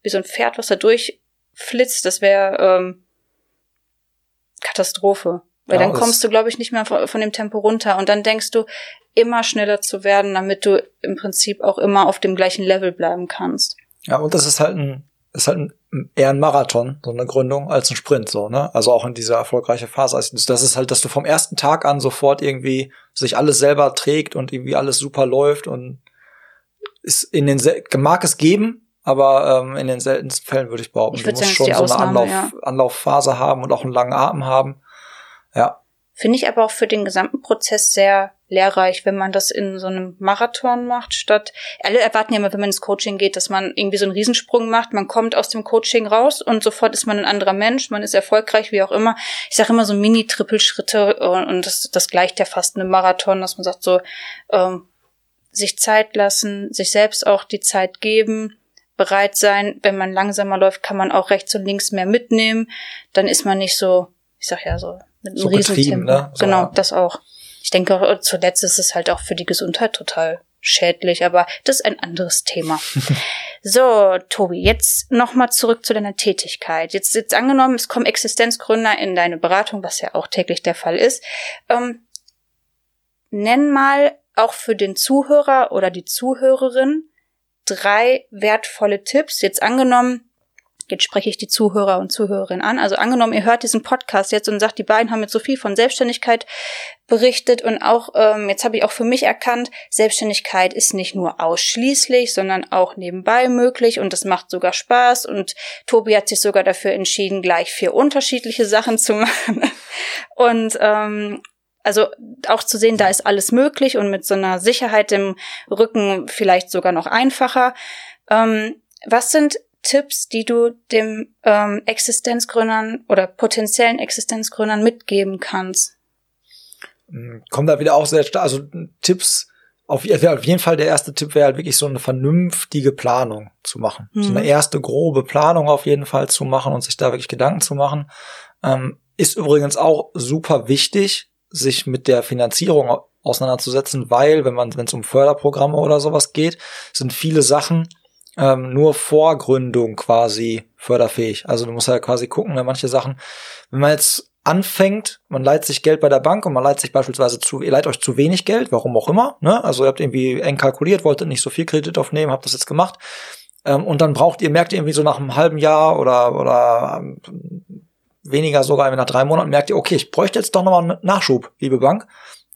B: wie so ein Pferd, was da durchflitzt, das wäre ähm, Katastrophe. Weil ja, dann kommst du, glaube ich, nicht mehr von, von, dem Tempo runter. Und dann denkst du, immer schneller zu werden, damit du im Prinzip auch immer auf dem gleichen Level bleiben kannst.
C: Ja, und das ist halt ein, ist halt ein, eher ein Marathon, so eine Gründung, als ein Sprint, so, ne? Also auch in dieser erfolgreiche Phase. Also das ist halt, dass du vom ersten Tag an sofort irgendwie sich alles selber trägt und irgendwie alles super läuft und ist in den, mag es geben, aber ähm, in den seltensten Fällen würde ich behaupten,
B: Ich
C: du musst schon so eine
B: Ausnahme,
C: Anlauf, Anlaufphase haben und auch einen langen Atem haben. Ja.
B: Finde ich aber auch für den gesamten Prozess sehr lehrreich, wenn man das in so einem Marathon macht, statt, alle erwarten ja immer, wenn man ins Coaching geht, dass man irgendwie so einen Riesensprung macht, man kommt aus dem Coaching raus und sofort ist man ein anderer Mensch, man ist erfolgreich, wie auch immer. Ich sage immer so Mini-Trippelschritte und das, das gleicht ja fast einem Marathon, dass man sagt so, ähm, sich Zeit lassen, sich selbst auch die Zeit geben, bereit sein, wenn man langsamer läuft, kann man auch rechts und links mehr mitnehmen, dann ist man nicht so, ich sag ja so, mit
C: So
B: Riesentempo.
C: ne? So,
B: genau, das auch. Ich denke, zuletzt ist es halt auch für die Gesundheit total schädlich, aber das ist ein anderes Thema. so, Tobi, jetzt nochmal zurück zu deiner Tätigkeit. Jetzt, jetzt angenommen, es kommen Existenzgründer in deine Beratung, was ja auch täglich der Fall ist. Ähm, nenn mal auch für den Zuhörer oder die Zuhörerin drei wertvolle Tipps. Jetzt angenommen, jetzt spreche ich die Zuhörer und Zuhörerinnen an. Also angenommen, ihr hört diesen Podcast jetzt und sagt, die beiden haben jetzt so viel von Selbstständigkeit berichtet und auch, ähm, jetzt habe ich auch für mich erkannt, Selbstständigkeit ist nicht nur ausschließlich, sondern auch nebenbei möglich und das macht sogar Spaß und Tobi hat sich sogar dafür entschieden, gleich vier unterschiedliche Sachen zu machen. Und ähm, also auch zu sehen, da ist alles möglich und mit so einer Sicherheit im Rücken vielleicht sogar noch einfacher. Ähm, was sind Tipps, die du dem ähm, Existenzgründern oder potenziellen Existenzgründern mitgeben kannst?
C: Kommt da wieder auch sehr stark, also Tipps, auf, auf jeden Fall der erste Tipp wäre halt wirklich so eine vernünftige Planung zu machen. So
B: Mhm.
C: eine erste grobe Planung auf jeden Fall zu machen und sich da wirklich Gedanken zu machen. Ähm, ist übrigens auch super wichtig, sich mit der Finanzierung au- auseinanderzusetzen, weil, wenn man, wenn es um Förderprogramme oder sowas geht, sind viele Sachen ähm, nur vor Gründung quasi förderfähig. Also du musst halt quasi gucken, ne, manche Sachen, wenn man jetzt anfängt, man leiht sich Geld bei der Bank und man leiht sich beispielsweise zu, ihr leiht euch zu wenig Geld, warum auch immer, ne? Also ihr habt irgendwie eng kalkuliert, wolltet nicht so viel Kredit aufnehmen, habt das jetzt gemacht. Ähm, und dann braucht ihr, merkt ihr irgendwie so nach einem halben Jahr oder, oder ähm, weniger sogar nach drei Monaten, merkt ihr, okay, ich bräuchte jetzt doch nochmal einen Nachschub, liebe Bank.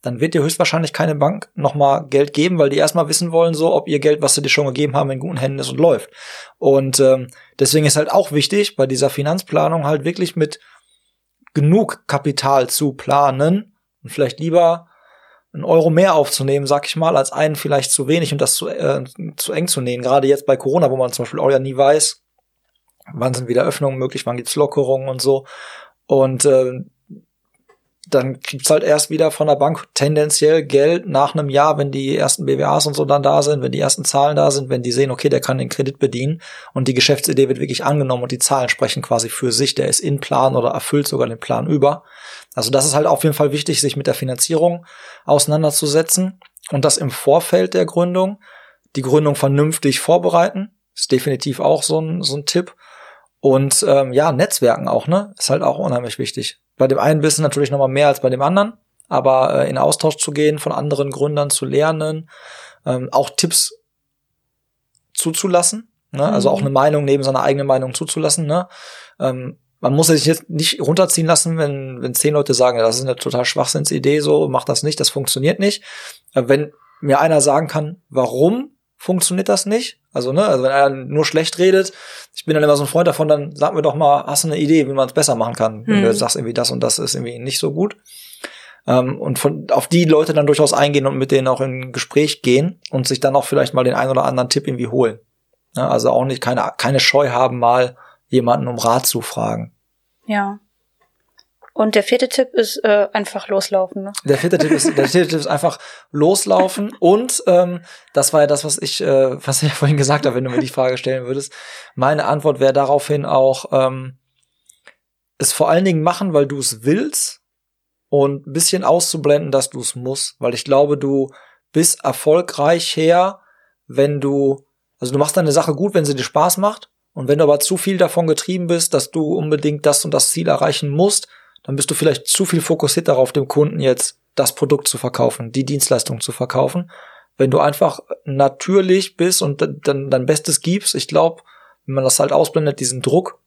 C: Dann wird dir höchstwahrscheinlich keine Bank nochmal Geld geben, weil die erstmal wissen wollen, so, ob ihr Geld, was sie dir schon gegeben haben, in guten Händen ist und läuft. Und ähm, deswegen ist halt auch wichtig, bei dieser Finanzplanung halt wirklich mit genug Kapital zu planen und vielleicht lieber einen Euro mehr aufzunehmen, sag ich mal, als einen vielleicht zu wenig und das zu, äh, zu eng zu nähen. Gerade jetzt bei Corona, wo man zum Beispiel auch ja nie weiß, wann sind wieder Öffnungen möglich, wann gibt's Lockerungen und so. Und äh, dann gibt's halt erst wieder von der Bank tendenziell Geld nach einem Jahr, wenn die ersten BWAs und so dann da sind, wenn die ersten Zahlen da sind, wenn die sehen, okay, der kann den Kredit bedienen und die Geschäftsidee wird wirklich angenommen und die Zahlen sprechen quasi für sich, der ist in Plan oder erfüllt sogar den Plan über. Also das ist halt auf jeden Fall wichtig, sich mit der Finanzierung auseinanderzusetzen und das im Vorfeld der Gründung, die Gründung vernünftig vorbereiten, ist definitiv auch so ein, so ein Tipp. Und ähm, ja, Netzwerken auch, ne? Ist halt auch unheimlich wichtig. Bei dem einen Wissen natürlich nochmal mehr als bei dem anderen, aber äh, in Austausch zu gehen, von anderen Gründern zu lernen, ähm, auch Tipps zuzulassen, ne? Also
B: Mhm.
C: auch eine Meinung neben seiner eigenen Meinung zuzulassen, ne? Ähm, man muss sich jetzt nicht runterziehen lassen, wenn, wenn zehn Leute sagen, ja, das ist eine total Schwachsinnsidee, so, mach das nicht, das funktioniert nicht. Äh, wenn mir einer sagen kann, warum funktioniert das nicht? Also, ne, also wenn einer nur schlecht redet, ich bin dann immer so ein Freund davon, dann sag mir doch mal, hast du eine Idee, wie man es besser machen kann, wenn
B: Hm.
C: du sagst irgendwie das und das ist irgendwie nicht so gut. Ähm, und von, auf die Leute dann durchaus eingehen und mit denen auch in Gespräch gehen und sich dann auch vielleicht mal den einen oder anderen Tipp irgendwie holen. Ja, also auch nicht keine, keine Scheu haben, mal jemanden um Rat zu fragen.
B: Ja. Und der vierte Tipp ist äh, einfach loslaufen. Ne?
C: Der vierte Tipp ist, der vierte Tipp ist einfach loslaufen und ähm, das war ja das, was ich, äh, was ich ja vorhin gesagt habe, wenn du mir die Frage stellen würdest. Meine Antwort wäre daraufhin auch ähm, es vor allen Dingen machen, weil du es willst und ein bisschen auszublenden, dass du es musst, weil ich glaube, du bist erfolgreich her, wenn du, also du machst deine Sache gut, wenn sie dir Spaß macht und wenn du aber zu viel davon getrieben bist, dass du unbedingt das und das Ziel erreichen musst, dann bist du vielleicht zu viel fokussiert darauf, dem Kunden jetzt das Produkt zu verkaufen, die Dienstleistung zu verkaufen. Wenn du einfach natürlich bist und dann dein Bestes gibst, ich glaube, wenn man das halt ausblendet, diesen Druck,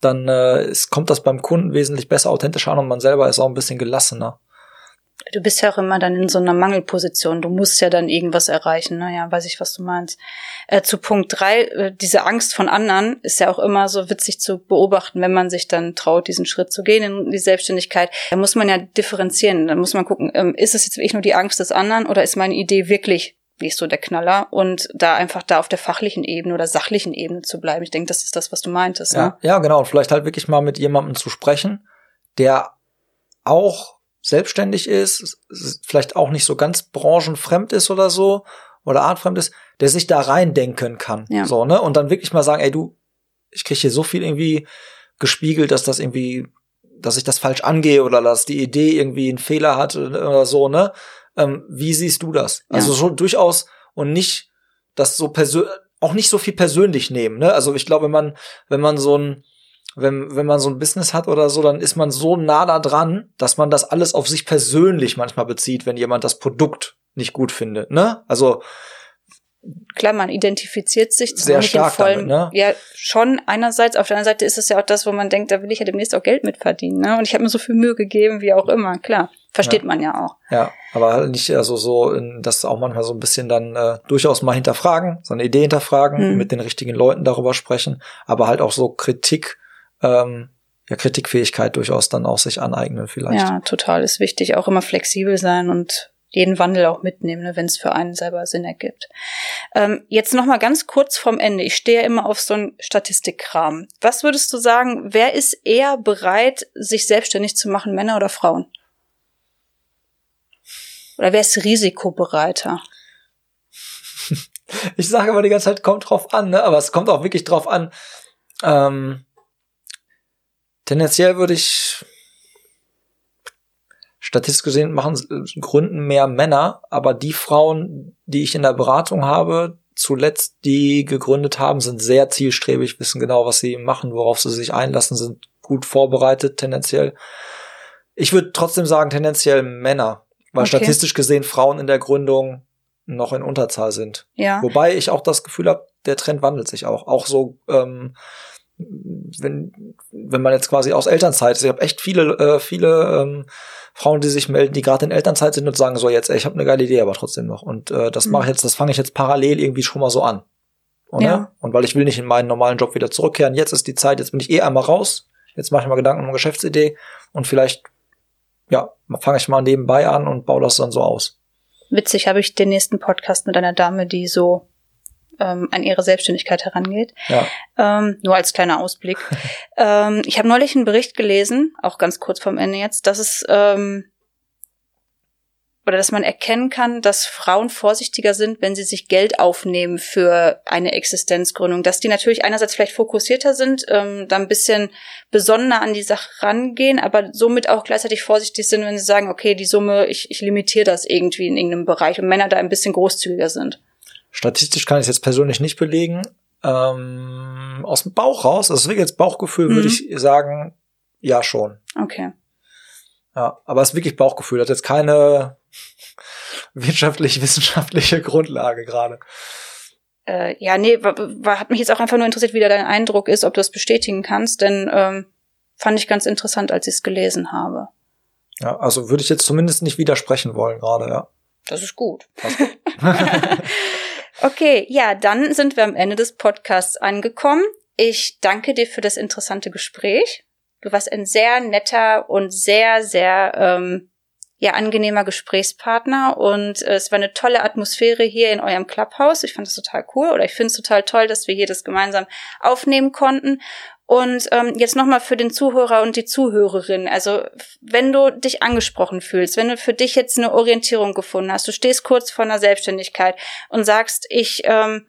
C: dann äh, es kommt das beim Kunden wesentlich besser, authentischer an und man selber ist auch ein bisschen gelassener.
B: Du bist ja auch immer dann in so einer Mangelposition. Du musst ja dann irgendwas erreichen. Naja, weiß ich, was du meinst. Äh, zu Punkt drei, äh, diese Angst von anderen ist ja auch immer so witzig zu beobachten, wenn man sich dann traut, diesen Schritt zu gehen in die Selbstständigkeit. Da muss man ja differenzieren. Da muss man gucken, ähm, ist es jetzt wirklich nur die Angst des anderen oder ist meine Idee wirklich nicht so der Knaller und da einfach da auf der fachlichen Ebene oder sachlichen Ebene zu bleiben. Ich denke, das ist das, was du meintest.
C: Ja,
B: ne?
C: ja genau. Und vielleicht halt wirklich mal mit jemandem zu sprechen, der auch selbstständig ist, vielleicht auch nicht so ganz branchenfremd ist oder so oder artfremd ist, der sich da reindenken kann. Ja. So, ne? Und dann wirklich mal sagen, ey, du, ich krieg hier so viel irgendwie gespiegelt, dass das irgendwie, dass ich das falsch angehe oder dass die Idee irgendwie einen Fehler hat oder so, ne? Ähm, wie siehst du das? Ja. Also schon durchaus und nicht das so persönlich, auch nicht so viel persönlich nehmen, ne? Also ich glaube, wenn man, wenn man so ein, wenn, wenn man so ein Business hat oder so, dann ist man so nah da dran, dass man das alles auf sich persönlich manchmal bezieht, wenn jemand das Produkt nicht gut findet, ne? Also
B: klar, man identifiziert sich
C: sehr stark vollen, damit,
B: ne? ja schon einerseits, auf der anderen Seite ist es ja auch das, wo man denkt, da will ich ja demnächst auch Geld mit verdienen, ne? Und ich habe mir so viel Mühe gegeben, wie auch immer, klar, versteht
C: ja.
B: man ja auch.
C: Ja, aber halt nicht also so, das auch manchmal so ein bisschen dann äh, durchaus mal hinterfragen, so eine Idee hinterfragen, mhm. mit den richtigen Leuten darüber sprechen, aber halt auch so Kritik ähm, ja, Kritikfähigkeit durchaus dann auch sich aneignen vielleicht.
B: Ja, total ist wichtig. Auch immer flexibel sein und jeden Wandel auch mitnehmen, ne, wenn es für einen selber Sinn ergibt. Ähm, jetzt noch mal ganz kurz vom Ende. Ich stehe ja immer auf so einen Statistikkram. Was würdest du sagen, wer ist eher bereit, sich selbstständig zu machen, Männer oder Frauen? Oder wer ist risikobereiter?
C: Ich sage aber die ganze Zeit, kommt drauf an, ne? aber es kommt auch wirklich drauf an. Ähm, tendenziell würde ich statistisch gesehen machen gründen mehr Männer, aber die Frauen, die ich in der Beratung habe, zuletzt die gegründet haben, sind sehr zielstrebig, wissen genau, was sie machen, worauf sie sich einlassen, sind gut vorbereitet tendenziell. Ich würde trotzdem sagen tendenziell Männer, weil okay. statistisch gesehen Frauen in der Gründung noch in Unterzahl sind.
B: Ja.
C: Wobei ich auch das Gefühl habe, der Trend wandelt sich auch. Auch so ähm, wenn, wenn man jetzt quasi aus Elternzeit ist, ich habe echt viele, äh, viele ähm, Frauen, die sich melden, die gerade in Elternzeit sind und sagen so jetzt, ey, ich habe eine geile Idee, aber trotzdem noch. Und äh, das mhm. mache ich jetzt, das fange ich jetzt parallel irgendwie schon mal so an. Oder? Ja. Und weil ich will nicht in meinen normalen Job wieder zurückkehren, jetzt ist die Zeit, jetzt bin ich eh einmal raus, jetzt mache ich mal Gedanken um eine Geschäftsidee und vielleicht, ja, fange ich mal nebenbei an und baue das dann so aus.
B: Witzig, habe ich den nächsten Podcast mit einer Dame, die so ähm, an ihre Selbstständigkeit herangeht. Ja. Ähm, nur als kleiner Ausblick. ähm, ich habe neulich einen Bericht gelesen, auch ganz kurz vom Ende jetzt, dass es ähm, oder dass man erkennen kann, dass Frauen vorsichtiger sind, wenn sie sich Geld aufnehmen für eine Existenzgründung. Dass die natürlich einerseits vielleicht fokussierter sind, ähm, da ein bisschen besonderer an die Sache rangehen, aber somit auch gleichzeitig vorsichtig sind, wenn sie sagen, okay, die Summe, ich, ich limitiere das irgendwie in irgendeinem Bereich und Männer da ein bisschen großzügiger sind.
C: Statistisch kann ich es jetzt persönlich nicht belegen. Ähm, aus dem Bauch raus, also wirklich jetzt Bauchgefühl, mhm. würde ich sagen, ja schon.
B: Okay.
C: Ja, aber es ist wirklich Bauchgefühl, hat jetzt keine wirtschaftlich-wissenschaftliche Grundlage gerade.
B: Äh, ja, nee, hat mich jetzt auch einfach nur interessiert, wie da dein Eindruck ist, ob du das bestätigen kannst, denn ähm, fand ich ganz interessant, als ich es gelesen habe.
C: Ja, also würde ich jetzt zumindest nicht widersprechen wollen gerade, ja.
B: Das ist gut. Okay, ja, dann sind wir am Ende des Podcasts angekommen. Ich danke dir für das interessante Gespräch. Du warst ein sehr netter und sehr, sehr ähm, ja, angenehmer Gesprächspartner und äh, es war eine tolle Atmosphäre hier in eurem Clubhouse. Ich fand das total cool oder ich finde es total toll, dass wir hier das gemeinsam aufnehmen konnten. Und ähm, jetzt nochmal für den Zuhörer und die Zuhörerin. Also wenn du dich angesprochen fühlst, wenn du für dich jetzt eine Orientierung gefunden hast, du stehst kurz vor einer Selbstständigkeit und sagst, ich ähm,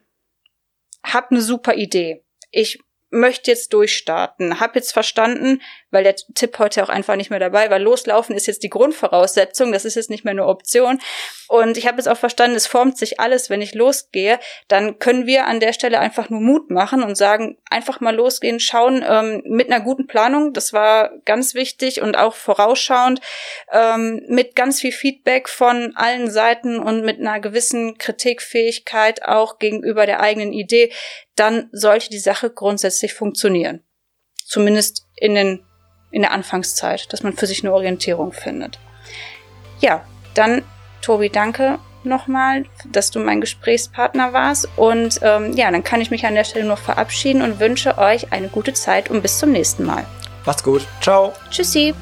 B: habe eine super Idee. Ich möchte jetzt durchstarten. Hab jetzt verstanden, weil der Tipp heute auch einfach nicht mehr dabei war. Loslaufen ist jetzt die Grundvoraussetzung, das ist jetzt nicht mehr eine Option. Und ich habe jetzt auch verstanden, es formt sich alles, wenn ich losgehe. Dann können wir an der Stelle einfach nur Mut machen und sagen, einfach mal losgehen, schauen ähm, mit einer guten Planung. Das war ganz wichtig und auch vorausschauend ähm, mit ganz viel Feedback von allen Seiten und mit einer gewissen Kritikfähigkeit auch gegenüber der eigenen Idee. Dann sollte die Sache grundsätzlich funktionieren. Zumindest in, den, in der Anfangszeit, dass man für sich eine Orientierung findet. Ja, dann, Tobi, danke nochmal, dass du mein Gesprächspartner warst. Und ähm, ja, dann kann ich mich an der Stelle noch verabschieden und wünsche euch eine gute Zeit und bis zum nächsten Mal.
C: Macht's gut. Ciao.
B: Tschüssi.